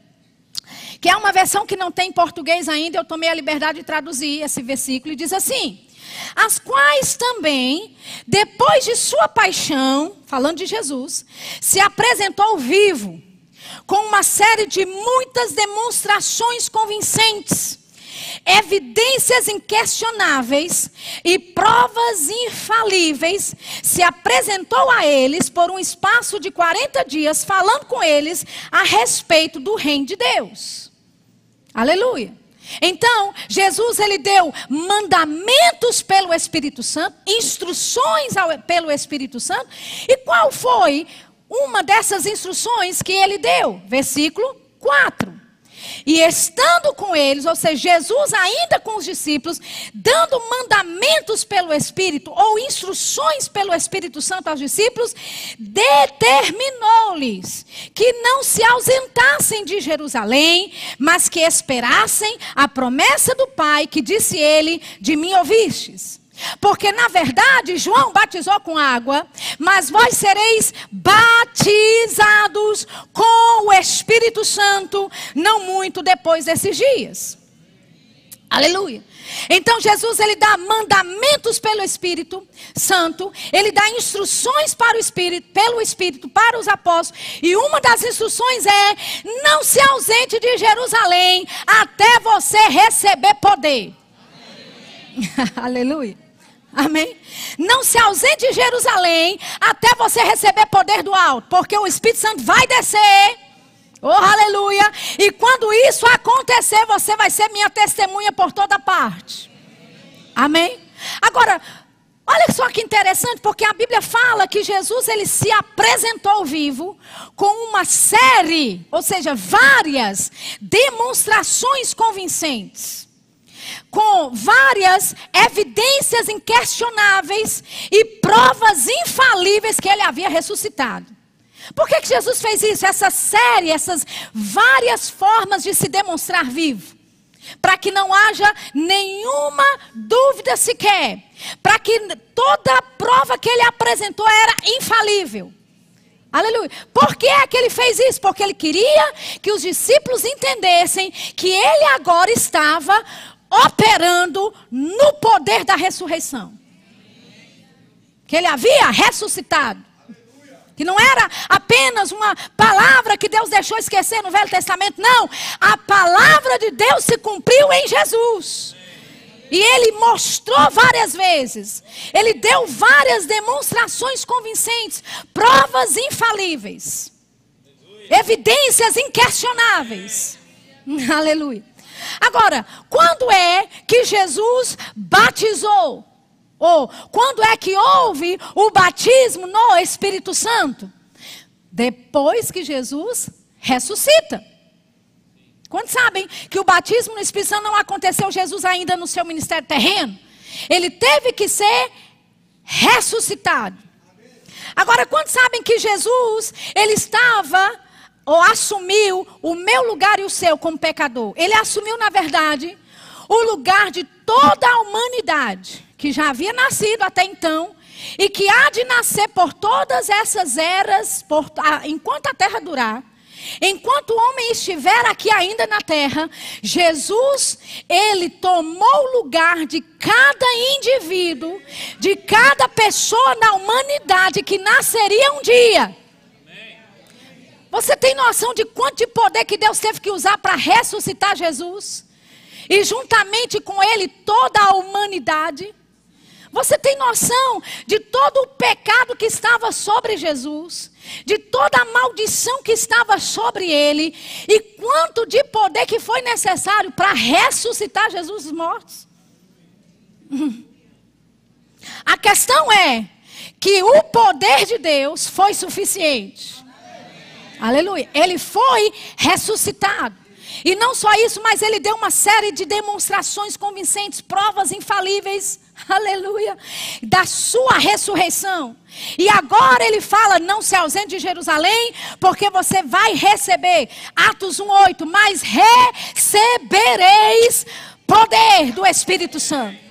que é uma versão que não tem em português ainda, eu tomei a liberdade de traduzir esse versículo e diz assim: as quais também, depois de sua paixão, falando de Jesus, se apresentou vivo, com uma série de muitas demonstrações convincentes, evidências inquestionáveis e provas infalíveis, se apresentou a eles por um espaço de 40 dias, falando com eles a respeito do reino de Deus. Aleluia. Então, Jesus ele deu mandamentos pelo Espírito Santo, instruções ao, pelo Espírito Santo. E qual foi uma dessas instruções que ele deu? Versículo 4. E estando com eles, ou seja, Jesus ainda com os discípulos, dando mandamentos pelo Espírito, ou instruções pelo Espírito Santo aos discípulos, determinou-lhes que não se ausentassem de Jerusalém, mas que esperassem a promessa do Pai, que disse ele: De mim ouvistes. Porque na verdade João batizou com água, mas vós sereis batizados com o Espírito Santo não muito depois desses dias. Aleluia. Então Jesus ele dá mandamentos pelo Espírito Santo, ele dá instruções para o Espírito, pelo Espírito para os apóstolos, e uma das instruções é: não se ausente de Jerusalém até você receber poder. Aleluia. Amém? Não se ausente de Jerusalém até você receber poder do alto, porque o Espírito Santo vai descer. Oh, aleluia! E quando isso acontecer, você vai ser minha testemunha por toda parte. Amém? Agora, olha só que interessante, porque a Bíblia fala que Jesus ele se apresentou vivo com uma série, ou seja, várias demonstrações convincentes com várias evidências inquestionáveis e provas infalíveis que ele havia ressuscitado. Por que, que Jesus fez isso? Essa série, essas várias formas de se demonstrar vivo. Para que não haja nenhuma dúvida sequer. Para que toda a prova que ele apresentou era infalível. Aleluia. Por que é que ele fez isso? Porque ele queria que os discípulos entendessem que ele agora estava operando no poder da ressurreição. Que ele havia ressuscitado. Que não era apenas uma palavra que Deus deixou esquecer no Velho Testamento, não. A palavra de Deus se cumpriu em Jesus. E ele mostrou várias vezes. Ele deu várias demonstrações convincentes, provas infalíveis, evidências inquestionáveis. Aleluia. Agora, quando é que Jesus batizou? Ou quando é que houve o batismo no Espírito Santo? Depois que Jesus ressuscita. Quantos sabem que o batismo no Espírito Santo não aconteceu Jesus ainda no seu ministério terreno? Ele teve que ser ressuscitado. Agora, quantos sabem que Jesus, ele estava ou assumiu o meu lugar e o seu como pecador. Ele assumiu, na verdade, o lugar de toda a humanidade que já havia nascido até então e que há de nascer por todas essas eras, por, enquanto a terra durar. Enquanto o homem estiver aqui ainda na terra, Jesus, ele tomou o lugar de cada indivíduo, de cada pessoa na humanidade que nasceria um dia. Você tem noção de quanto de poder que Deus teve que usar para ressuscitar Jesus? E juntamente com ele toda a humanidade? Você tem noção de todo o pecado que estava sobre Jesus, de toda a maldição que estava sobre ele, e quanto de poder que foi necessário para ressuscitar Jesus dos mortos? A questão é que o poder de Deus foi suficiente. Aleluia. Ele foi ressuscitado. E não só isso, mas ele deu uma série de demonstrações convincentes, provas infalíveis, aleluia, da sua ressurreição. E agora ele fala: não se ausente de Jerusalém, porque você vai receber. Atos 1,8: mas recebereis poder do Espírito Santo.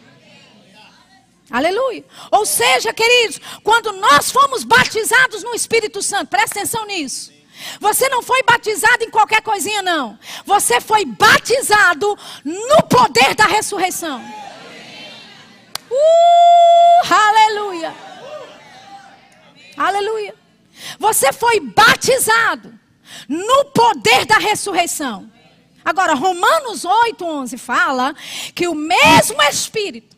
Aleluia. Ou seja, queridos, quando nós fomos batizados no Espírito Santo, presta atenção nisso. Você não foi batizado em qualquer coisinha, não. Você foi batizado no poder da ressurreição. Uh, aleluia. Aleluia. Você foi batizado no poder da ressurreição. Agora, Romanos 8, 11 fala que o mesmo Espírito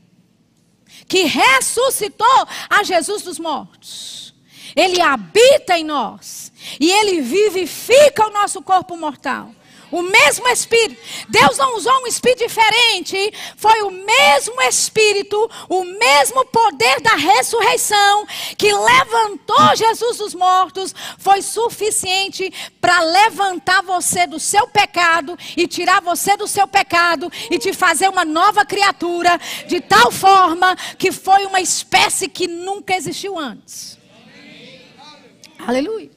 que ressuscitou a Jesus dos mortos, ele habita em nós e ele vivifica o nosso corpo mortal. O mesmo Espírito. Deus não usou um Espírito diferente. Foi o mesmo Espírito, o mesmo poder da ressurreição que levantou Jesus dos mortos. Foi suficiente para levantar você do seu pecado e tirar você do seu pecado e te fazer uma nova criatura. De tal forma que foi uma espécie que nunca existiu antes. Aleluia.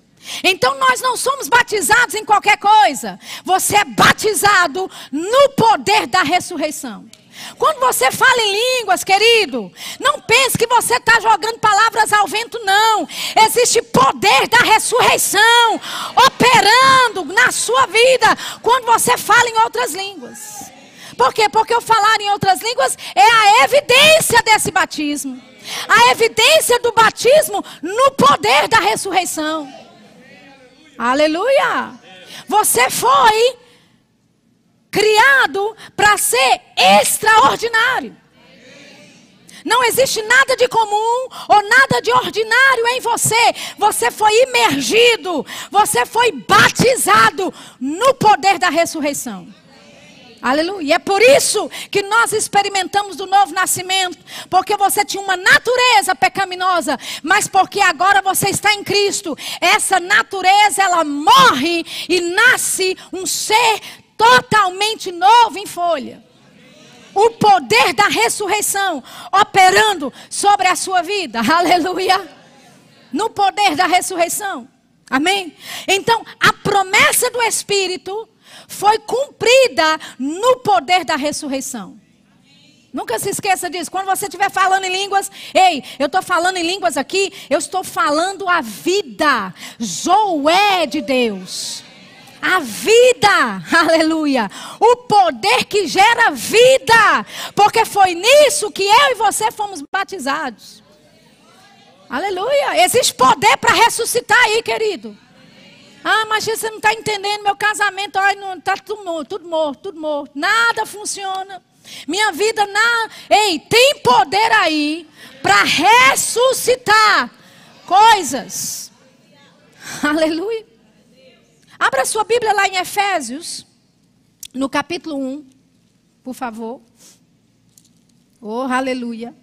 Então nós não somos batizados em qualquer coisa. Você é batizado no poder da ressurreição. Quando você fala em línguas, querido, não pense que você está jogando palavras ao vento, não. Existe poder da ressurreição operando na sua vida quando você fala em outras línguas. Por quê? Porque o falar em outras línguas é a evidência desse batismo. A evidência do batismo no poder da ressurreição. Aleluia! Você foi criado para ser extraordinário. Não existe nada de comum ou nada de ordinário em você. Você foi imergido, você foi batizado no poder da ressurreição. Aleluia. É por isso que nós experimentamos do novo nascimento. Porque você tinha uma natureza pecaminosa. Mas porque agora você está em Cristo. Essa natureza ela morre e nasce um ser totalmente novo em folha. O poder da ressurreição operando sobre a sua vida. Aleluia. No poder da ressurreição. Amém? Então, a promessa do Espírito foi cumprida no poder da ressurreição. Nunca se esqueça disso. Quando você estiver falando em línguas, ei, eu estou falando em línguas aqui, eu estou falando a vida, Zoé de Deus. A vida, aleluia. O poder que gera vida. Porque foi nisso que eu e você fomos batizados. Aleluia. Existe poder para ressuscitar aí, querido. Ah, mas você não está entendendo meu casamento, não está tudo morto, tudo morto, tudo morto. Nada funciona. Minha vida na, ei, tem poder aí para ressuscitar coisas. Aleluia. Abra sua Bíblia lá em Efésios, no capítulo 1, por favor. Oh, aleluia.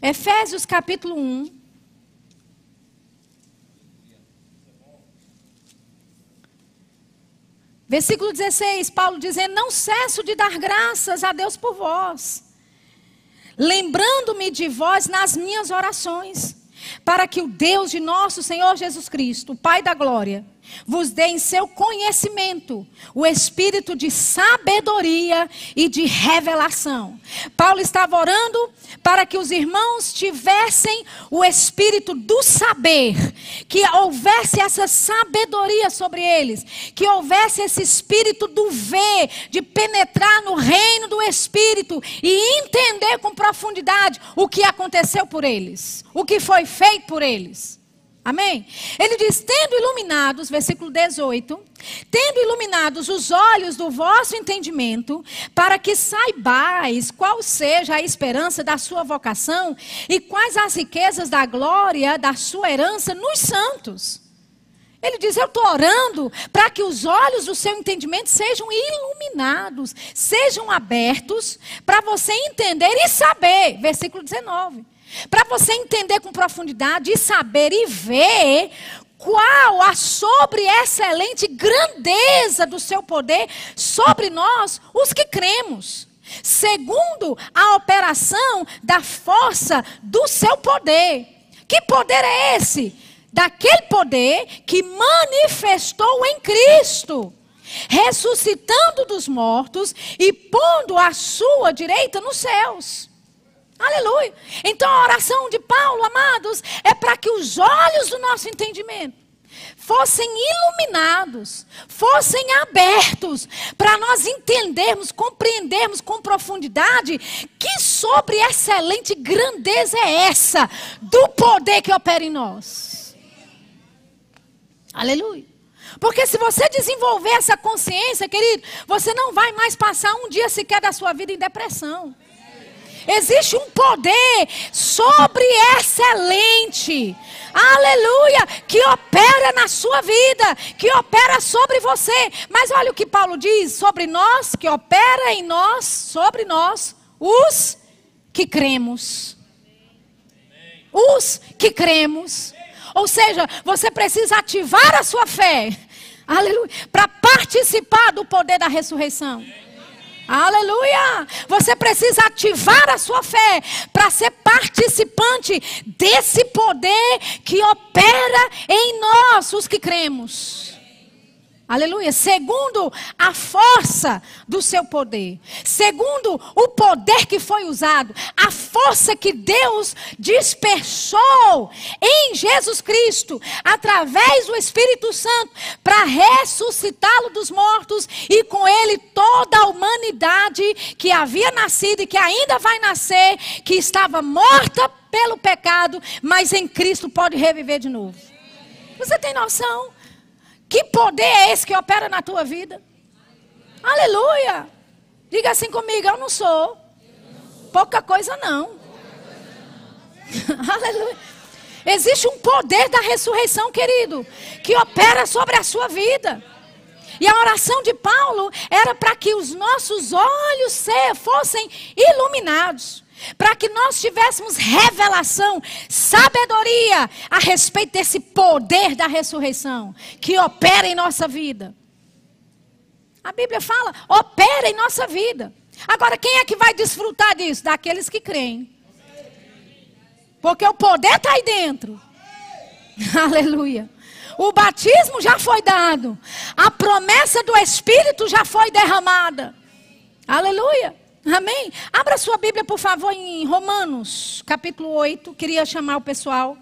Efésios capítulo 1. Versículo 16, Paulo dizendo: Não cesso de dar graças a Deus por vós, lembrando-me de vós nas minhas orações, para que o Deus de nosso Senhor Jesus Cristo, o Pai da glória, vos dê em seu conhecimento o espírito de sabedoria e de revelação. Paulo estava orando para que os irmãos tivessem o espírito do saber, que houvesse essa sabedoria sobre eles, que houvesse esse espírito do ver, de penetrar no reino do espírito e entender com profundidade o que aconteceu por eles, o que foi feito por eles. Amém? Ele diz: tendo iluminados, versículo 18, tendo iluminados os olhos do vosso entendimento, para que saibais qual seja a esperança da sua vocação e quais as riquezas da glória da sua herança nos santos. Ele diz: Eu estou orando para que os olhos do seu entendimento sejam iluminados, sejam abertos, para você entender e saber. Versículo 19 para você entender com profundidade e saber e ver qual a sobre excelente grandeza do seu poder sobre nós, os que cremos. Segundo a operação da força do seu poder. Que poder é esse? Daquele poder que manifestou em Cristo, ressuscitando dos mortos e pondo a sua direita nos céus. Aleluia. Então a oração de Paulo, amados, é para que os olhos do nosso entendimento fossem iluminados, fossem abertos, para nós entendermos, compreendermos com profundidade que sobre excelente grandeza é essa do poder que opera em nós. Aleluia. Porque se você desenvolver essa consciência, querido, você não vai mais passar um dia sequer da sua vida em depressão. Existe um poder sobre excelente. Aleluia! Que opera na sua vida, que opera sobre você. Mas olha o que Paulo diz sobre nós, que opera em nós, sobre nós, os que cremos. Os que cremos. Ou seja, você precisa ativar a sua fé. Aleluia! Para participar do poder da ressurreição. Aleluia! Você precisa ativar a sua fé para ser participante desse poder que opera em nós, os que cremos. Aleluia. Segundo a força do seu poder. Segundo o poder que foi usado. A força que Deus dispersou em Jesus Cristo. Através do Espírito Santo. Para ressuscitá-lo dos mortos. E com ele toda a humanidade que havia nascido e que ainda vai nascer. Que estava morta pelo pecado. Mas em Cristo pode reviver de novo. Você tem noção? Que poder é esse que opera na tua vida? Aleluia! Diga assim comigo, eu não sou. Pouca coisa não. Aleluia. Existe um poder da ressurreição, querido, que opera sobre a sua vida. E a oração de Paulo era para que os nossos olhos fossem iluminados para que nós tivéssemos revelação, sabedoria a respeito desse poder da ressurreição que opera em nossa vida. A Bíblia fala, opera em nossa vida. Agora, quem é que vai desfrutar disso? Daqueles que creem. Porque o poder está aí dentro. Aleluia. O batismo já foi dado. A promessa do Espírito já foi derramada. Aleluia. Amém? Abra sua Bíblia, por favor, em Romanos, capítulo 8. Queria chamar o pessoal,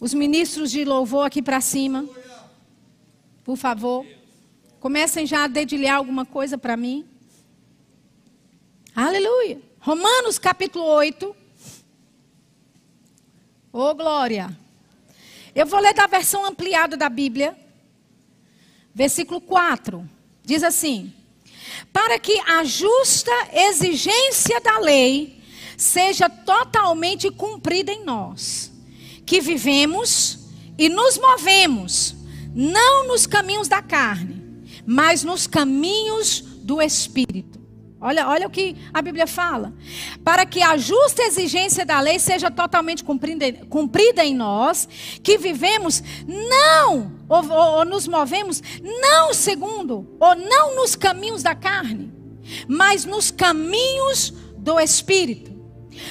os ministros de louvor aqui para cima. Por favor. Comecem já a dedilhar alguma coisa para mim. Aleluia. Romanos, capítulo 8. Ô, oh, glória. Eu vou ler da versão ampliada da Bíblia. Versículo 4. Diz assim: para que a justa exigência da lei seja totalmente cumprida em nós, que vivemos e nos movemos, não nos caminhos da carne, mas nos caminhos do Espírito. Olha, olha o que a Bíblia fala. Para que a justa exigência da lei seja totalmente cumprida, cumprida em nós, que vivemos não, ou, ou, ou nos movemos, não segundo, ou não nos caminhos da carne, mas nos caminhos do Espírito.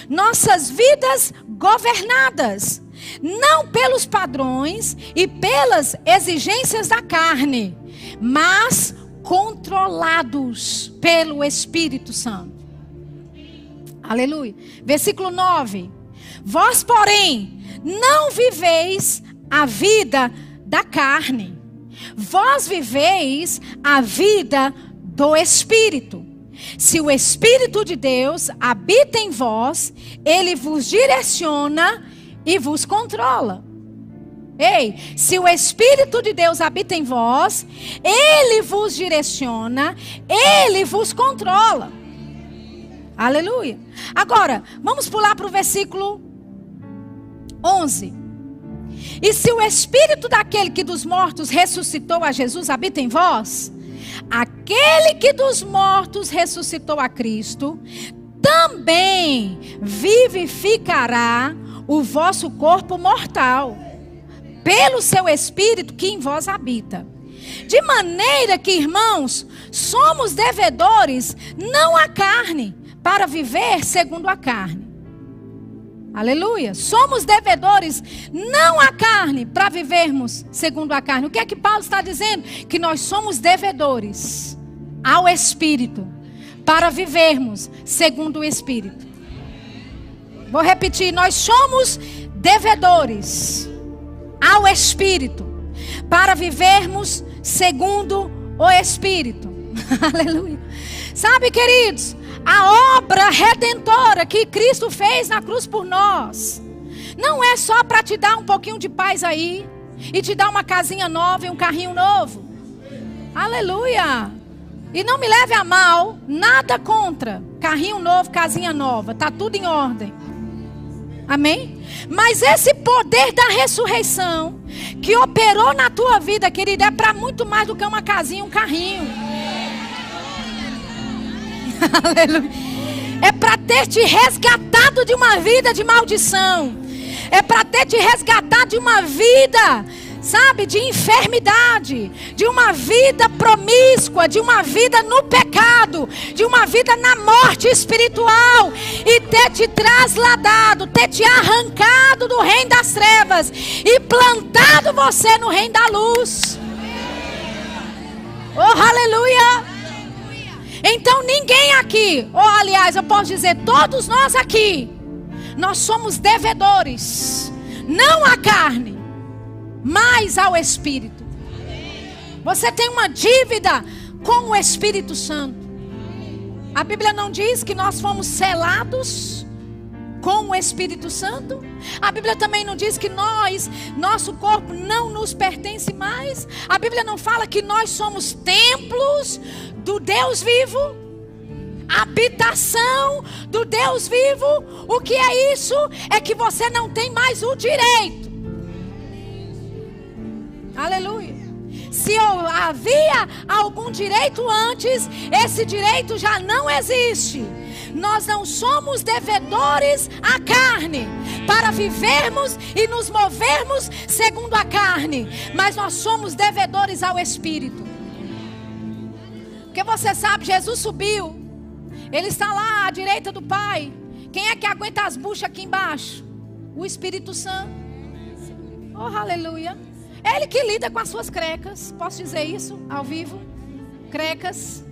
Nossas vidas governadas não pelos padrões e pelas exigências da carne, mas controlados pelo Espírito Santo. Aleluia. Versículo 9. Vós, porém, não viveis a vida da carne. Vós viveis a vida do Espírito. Se o Espírito de Deus habita em vós, ele vos direciona e vos controla. Ei, se o Espírito de Deus habita em vós, ele vos direciona, ele vos controla. Aleluia. Agora, vamos pular para o versículo 11. E se o Espírito daquele que dos mortos ressuscitou a Jesus habita em vós, aquele que dos mortos ressuscitou a Cristo, também vivificará o vosso corpo mortal pelo seu Espírito que em vós habita. De maneira que, irmãos, somos devedores não à carne, para viver segundo a carne. Aleluia. Somos devedores não à carne, para vivermos segundo a carne. O que é que Paulo está dizendo? Que nós somos devedores ao Espírito, para vivermos segundo o Espírito. Vou repetir: nós somos devedores ao Espírito, para vivermos segundo o Espírito. Aleluia. Sabe, queridos, a obra redentora que Cristo fez na cruz por nós, não é só para te dar um pouquinho de paz aí, e te dar uma casinha nova e um carrinho novo. Aleluia. E não me leve a mal, nada contra carrinho novo, casinha nova, tá tudo em ordem. Amém? Mas esse poder da ressurreição que operou na tua vida, querida, é para muito mais do que uma casinha um carrinho. Aleluia. É para ter te resgatado de uma vida de maldição. É para ter te resgatado de uma vida sabe, de enfermidade, de uma vida promíscua, de uma vida no pecado, de uma vida na morte espiritual, e ter te trasladado, ter te arrancado do reino das trevas e plantado você no reino da luz. Oh, aleluia! Então ninguém aqui, ou aliás, eu posso dizer, todos nós aqui, nós somos devedores, não à carne, mais ao Espírito. Você tem uma dívida com o Espírito Santo. A Bíblia não diz que nós fomos selados com o Espírito Santo? A Bíblia também não diz que nós, nosso corpo não nos pertence mais? A Bíblia não fala que nós somos templos do Deus vivo? Habitação do Deus vivo? O que é isso? É que você não tem mais o direito Aleluia. Se havia algum direito antes, esse direito já não existe. Nós não somos devedores à carne para vivermos e nos movermos segundo a carne, mas nós somos devedores ao Espírito. Porque você sabe, Jesus subiu, ele está lá à direita do Pai. Quem é que aguenta as buchas aqui embaixo? O Espírito Santo. Oh, aleluia. Ele que lida com as suas crecas. Posso dizer isso ao vivo? Crecas.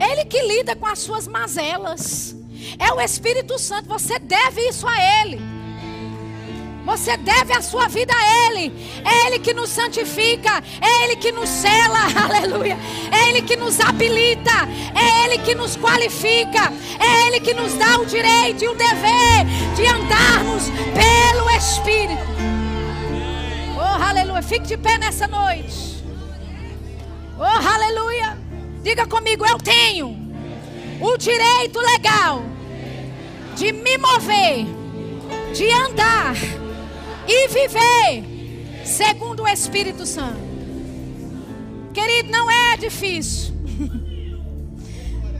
Ele que lida com as suas mazelas. É o Espírito Santo. Você deve isso a Ele. Você deve a sua vida a Ele. É Ele que nos santifica. É Ele que nos cela. Aleluia. É Ele que nos habilita. É Ele que nos qualifica. É Ele que nos dá o direito e o dever de andarmos pelo Espírito Fique de pé nessa noite. Oh, aleluia. Diga comigo, eu tenho o direito legal de me mover, de andar e viver segundo o Espírito Santo. Querido, não é difícil.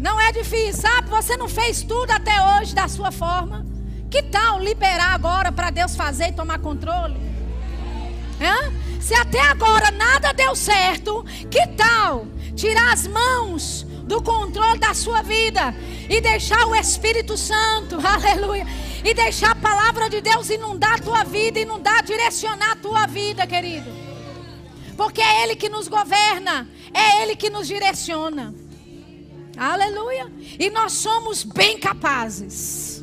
Não é difícil, sabe? Você não fez tudo até hoje da sua forma. Que tal liberar agora para Deus fazer e tomar controle? Se até agora nada deu certo, que tal tirar as mãos do controle da sua vida e deixar o Espírito Santo, aleluia, e deixar a palavra de Deus inundar a tua vida, inundar, direcionar a tua vida, querido. Porque é Ele que nos governa, é Ele que nos direciona. Aleluia. E nós somos bem capazes.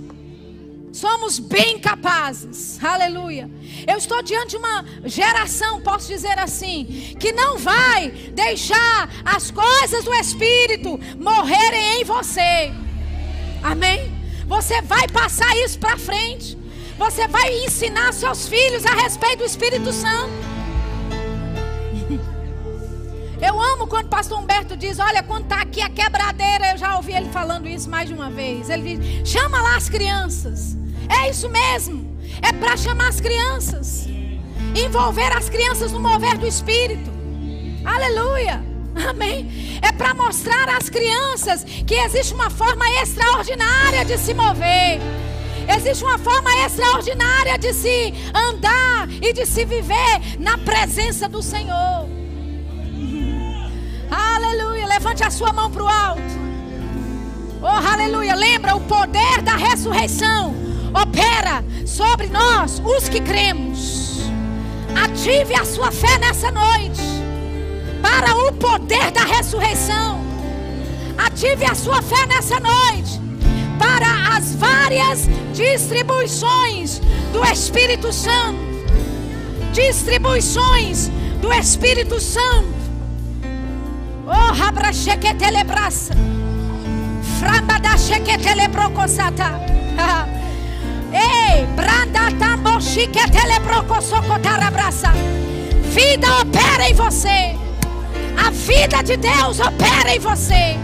Somos bem capazes. Aleluia. Eu estou diante de uma geração, posso dizer assim, que não vai deixar as coisas do Espírito morrerem em você. Amém? Você vai passar isso para frente. Você vai ensinar seus filhos a respeito do Espírito Santo. Eu amo quando o pastor Humberto diz: Olha, quando está aqui a quebradeira, eu já ouvi ele falando isso mais de uma vez. Ele diz: Chama lá as crianças. É isso mesmo. É para chamar as crianças. Envolver as crianças no mover do Espírito. Aleluia. Amém. É para mostrar às crianças que existe uma forma extraordinária de se mover. Existe uma forma extraordinária de se andar e de se viver na presença do Senhor. Aleluia. Levante a sua mão para o alto. Oh, aleluia. Lembra o poder da ressurreição opera sobre nós, os que cremos. Ative a sua fé nessa noite para o poder da ressurreição. Ative a sua fé nessa noite para as várias distribuições do Espírito Santo. Distribuições do Espírito Santo. Oh, rabra sheketele brasa. Framba da sheketele Vida opera em você. A vida de Deus opera em você.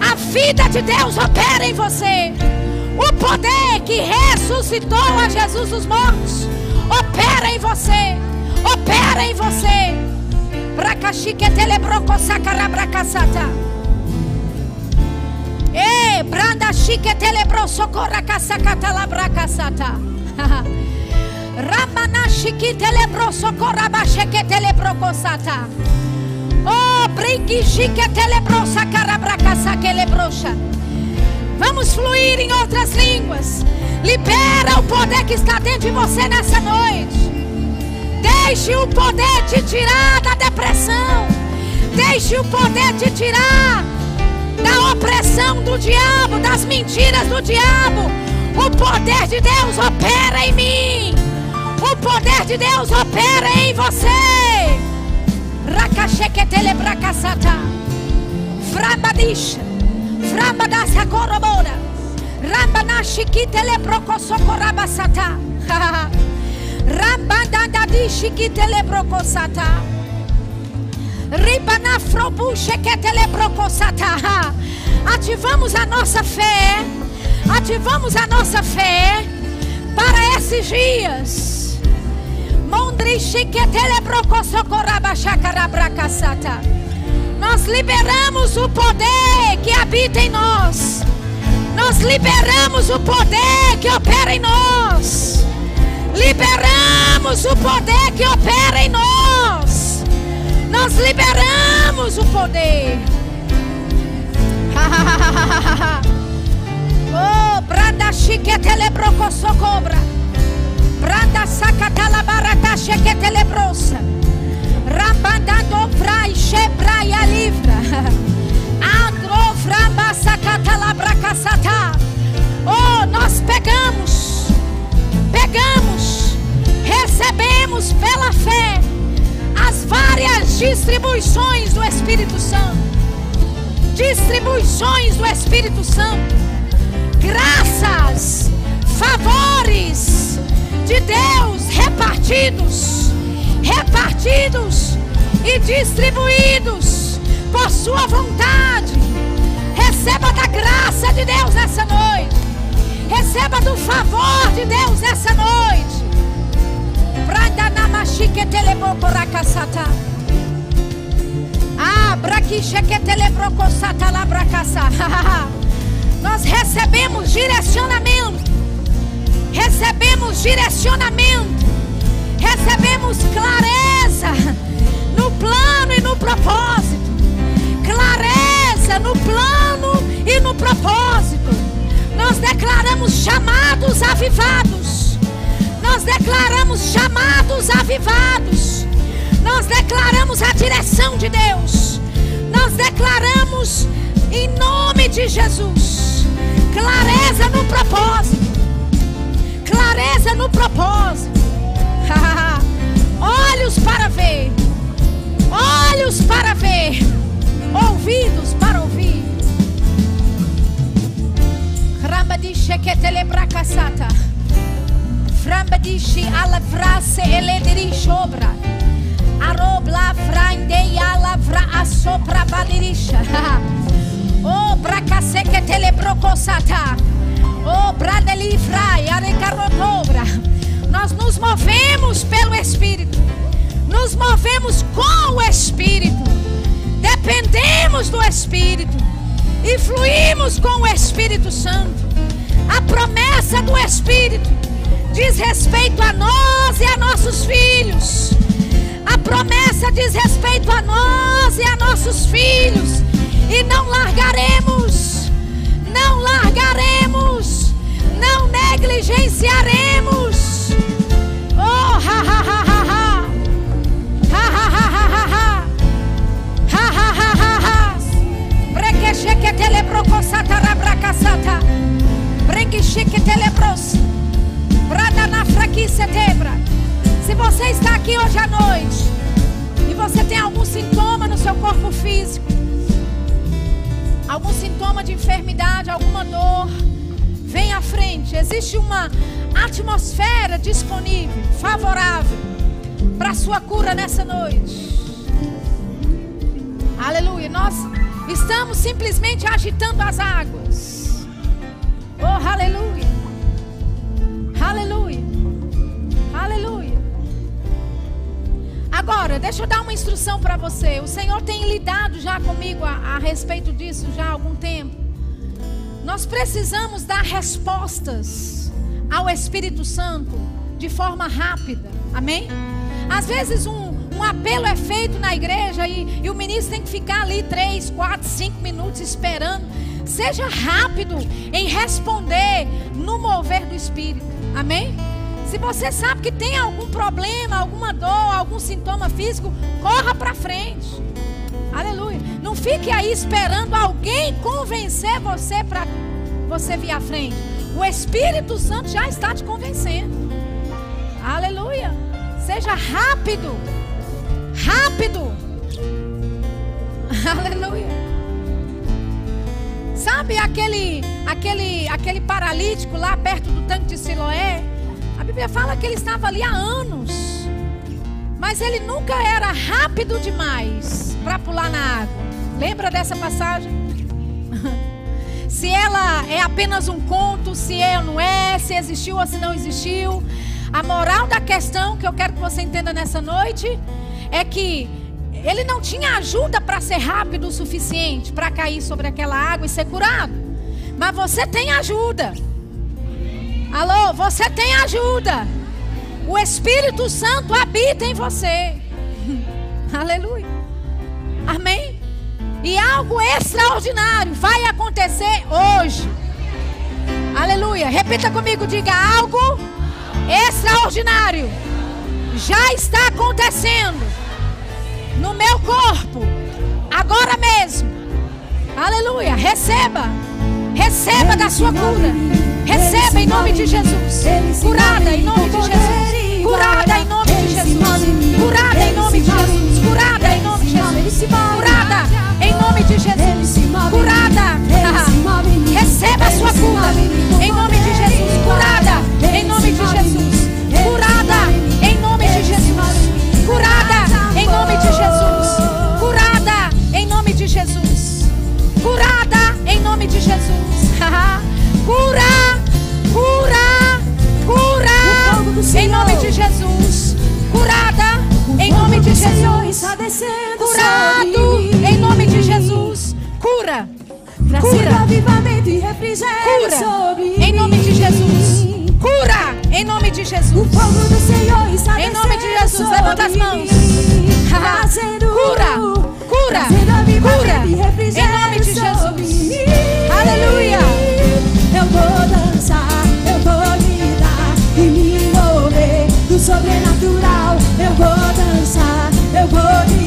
A vida de Deus opera em você. O poder que ressuscitou a Jesus dos mortos opera em você. Opera em você. Bracashique telebroko sakarabracasata. E branda chique telebro socorra casacata labracasata. Ramana shiki telebro socorra basheke telebrocosata. Oh, brinque chique telebro sacarabracasa que lebrocha. Vamos fluir em outras línguas. Libera o poder que está dentro de você nessa noite. Deixe o poder te tirar da depressão. Deixe o poder te tirar da opressão do diabo, das mentiras do diabo. O poder de Deus opera em mim. O poder de Deus opera em você. Rakasheketele brakasata. Frambadisha. Frambadasa korobora. Rambanashikitele brokosokorabasata. Ativamos a nossa fé. Ativamos a nossa fé para esses dias. Nós liberamos o poder que habita em nós. Nós liberamos o poder que opera em nós. Liberamos o poder que opera em nós. Nós liberamos o poder. oh, branda chiquetelebroco socobra. Branda sacatalabarata chequetelebrosa. Rambandando frai chebraia livra. Andro framba sacatalabracasata. Oh, nós pegamos pegamos, recebemos pela fé as várias distribuições do Espírito Santo. Distribuições do Espírito Santo. Graças, favores de Deus repartidos, repartidos e distribuídos por sua vontade. Receba da graça de Deus nessa noite. Receba do favor de Deus essa noite. Nós recebemos direcionamento. Recebemos direcionamento. Recebemos clareza no plano e no propósito. Clareza no plano e no propósito. Nós declaramos chamados avivados. Nós declaramos chamados avivados. Nós declaramos a direção de Deus. Nós declaramos em nome de Jesus clareza no propósito. Clareza no propósito. Olhos para ver. Olhos para ver. Ouvidos para ouvir. Que telebracasata. Frambadiche alavrase elediri shobra. Arobla frandeia lavra asopra balirisha. Oh, bracase que telebrocosata. Oh, bradeli frai, arecarotobra. Nós nos movemos pelo Espírito. Nos movemos com o Espírito. Dependemos do Espírito. E fluímos com o Espírito Santo. A promessa do Espírito diz respeito a nós e a nossos filhos. A promessa diz respeito a nós e a nossos filhos. E não largaremos. Não largaremos. Não negligenciaremos. Oh, ha, ha, ha, ha, ha. Ha, ha, ha, ha, ha, ha. Ha, ha, ha, ha, ha. Brequecheque telebrocosata rabracasata. Na fraquice tebra. Se você está aqui hoje à noite e você tem algum sintoma no seu corpo físico, algum sintoma de enfermidade, alguma dor, vem à frente. Existe uma atmosfera disponível, favorável para a sua cura nessa noite. Aleluia. Nós estamos simplesmente agitando as águas. Oh, aleluia. Aleluia. Agora, deixa eu dar uma instrução para você. O Senhor tem lidado já comigo a, a respeito disso já há algum tempo. Nós precisamos dar respostas ao Espírito Santo de forma rápida. Amém? Às vezes um, um apelo é feito na igreja e, e o ministro tem que ficar ali três, quatro, cinco minutos esperando. Seja rápido em responder no mover do Espírito. Amém? Se você sabe que tem algum problema, alguma dor, algum sintoma físico, corra para frente. Aleluia. Não fique aí esperando alguém convencer você para você vir à frente. O Espírito Santo já está te convencendo. Aleluia. Seja rápido. Rápido. Aleluia. Sabe aquele aquele aquele paralítico lá perto do tanque de Siloé? Bíblia fala que ele estava ali há anos. Mas ele nunca era rápido demais para pular na água. Lembra dessa passagem? se ela é apenas um conto, se é ou não é, se existiu ou se não existiu. A moral da questão que eu quero que você entenda nessa noite é que ele não tinha ajuda para ser rápido o suficiente para cair sobre aquela água e ser curado. Mas você tem ajuda. Alô, você tem ajuda. O Espírito Santo habita em você. Aleluia. Amém. E algo extraordinário vai acontecer hoje. Aleluia. Repita comigo, diga algo extraordinário já está acontecendo no meu corpo agora mesmo. Aleluia. Receba. Receba da sua cura. Receba em nome de Jesus. Curada em nome de Jesus. Curada em nome de Jesus. Curada em nome de Jesus. Curada em nome de Jesus. Curada em nome de Jesus. Curada. Receba a sua cura em nome de Jesus. Curada em nome de Jesus. Curada em nome de Jesus. Curada em nome de Jesus. Curada em nome de Jesus. Curada em nome de Jesus. Cura, cura, cura. Em nome de Jesus. Curada. Em nome de Jesus. Curado. Em nome de Jesus. Cura. Cura. Cura. Em nome de Jesus. Cura. Em nome de Jesus. O do Senhor está Em nome de Jesus. Levanta as mãos. Cura. Cura. Cura. Em nome de Jesus. Aleluia eu vou dançar, eu vou me dar e me envolver do sobrenatural. Eu vou dançar, eu vou me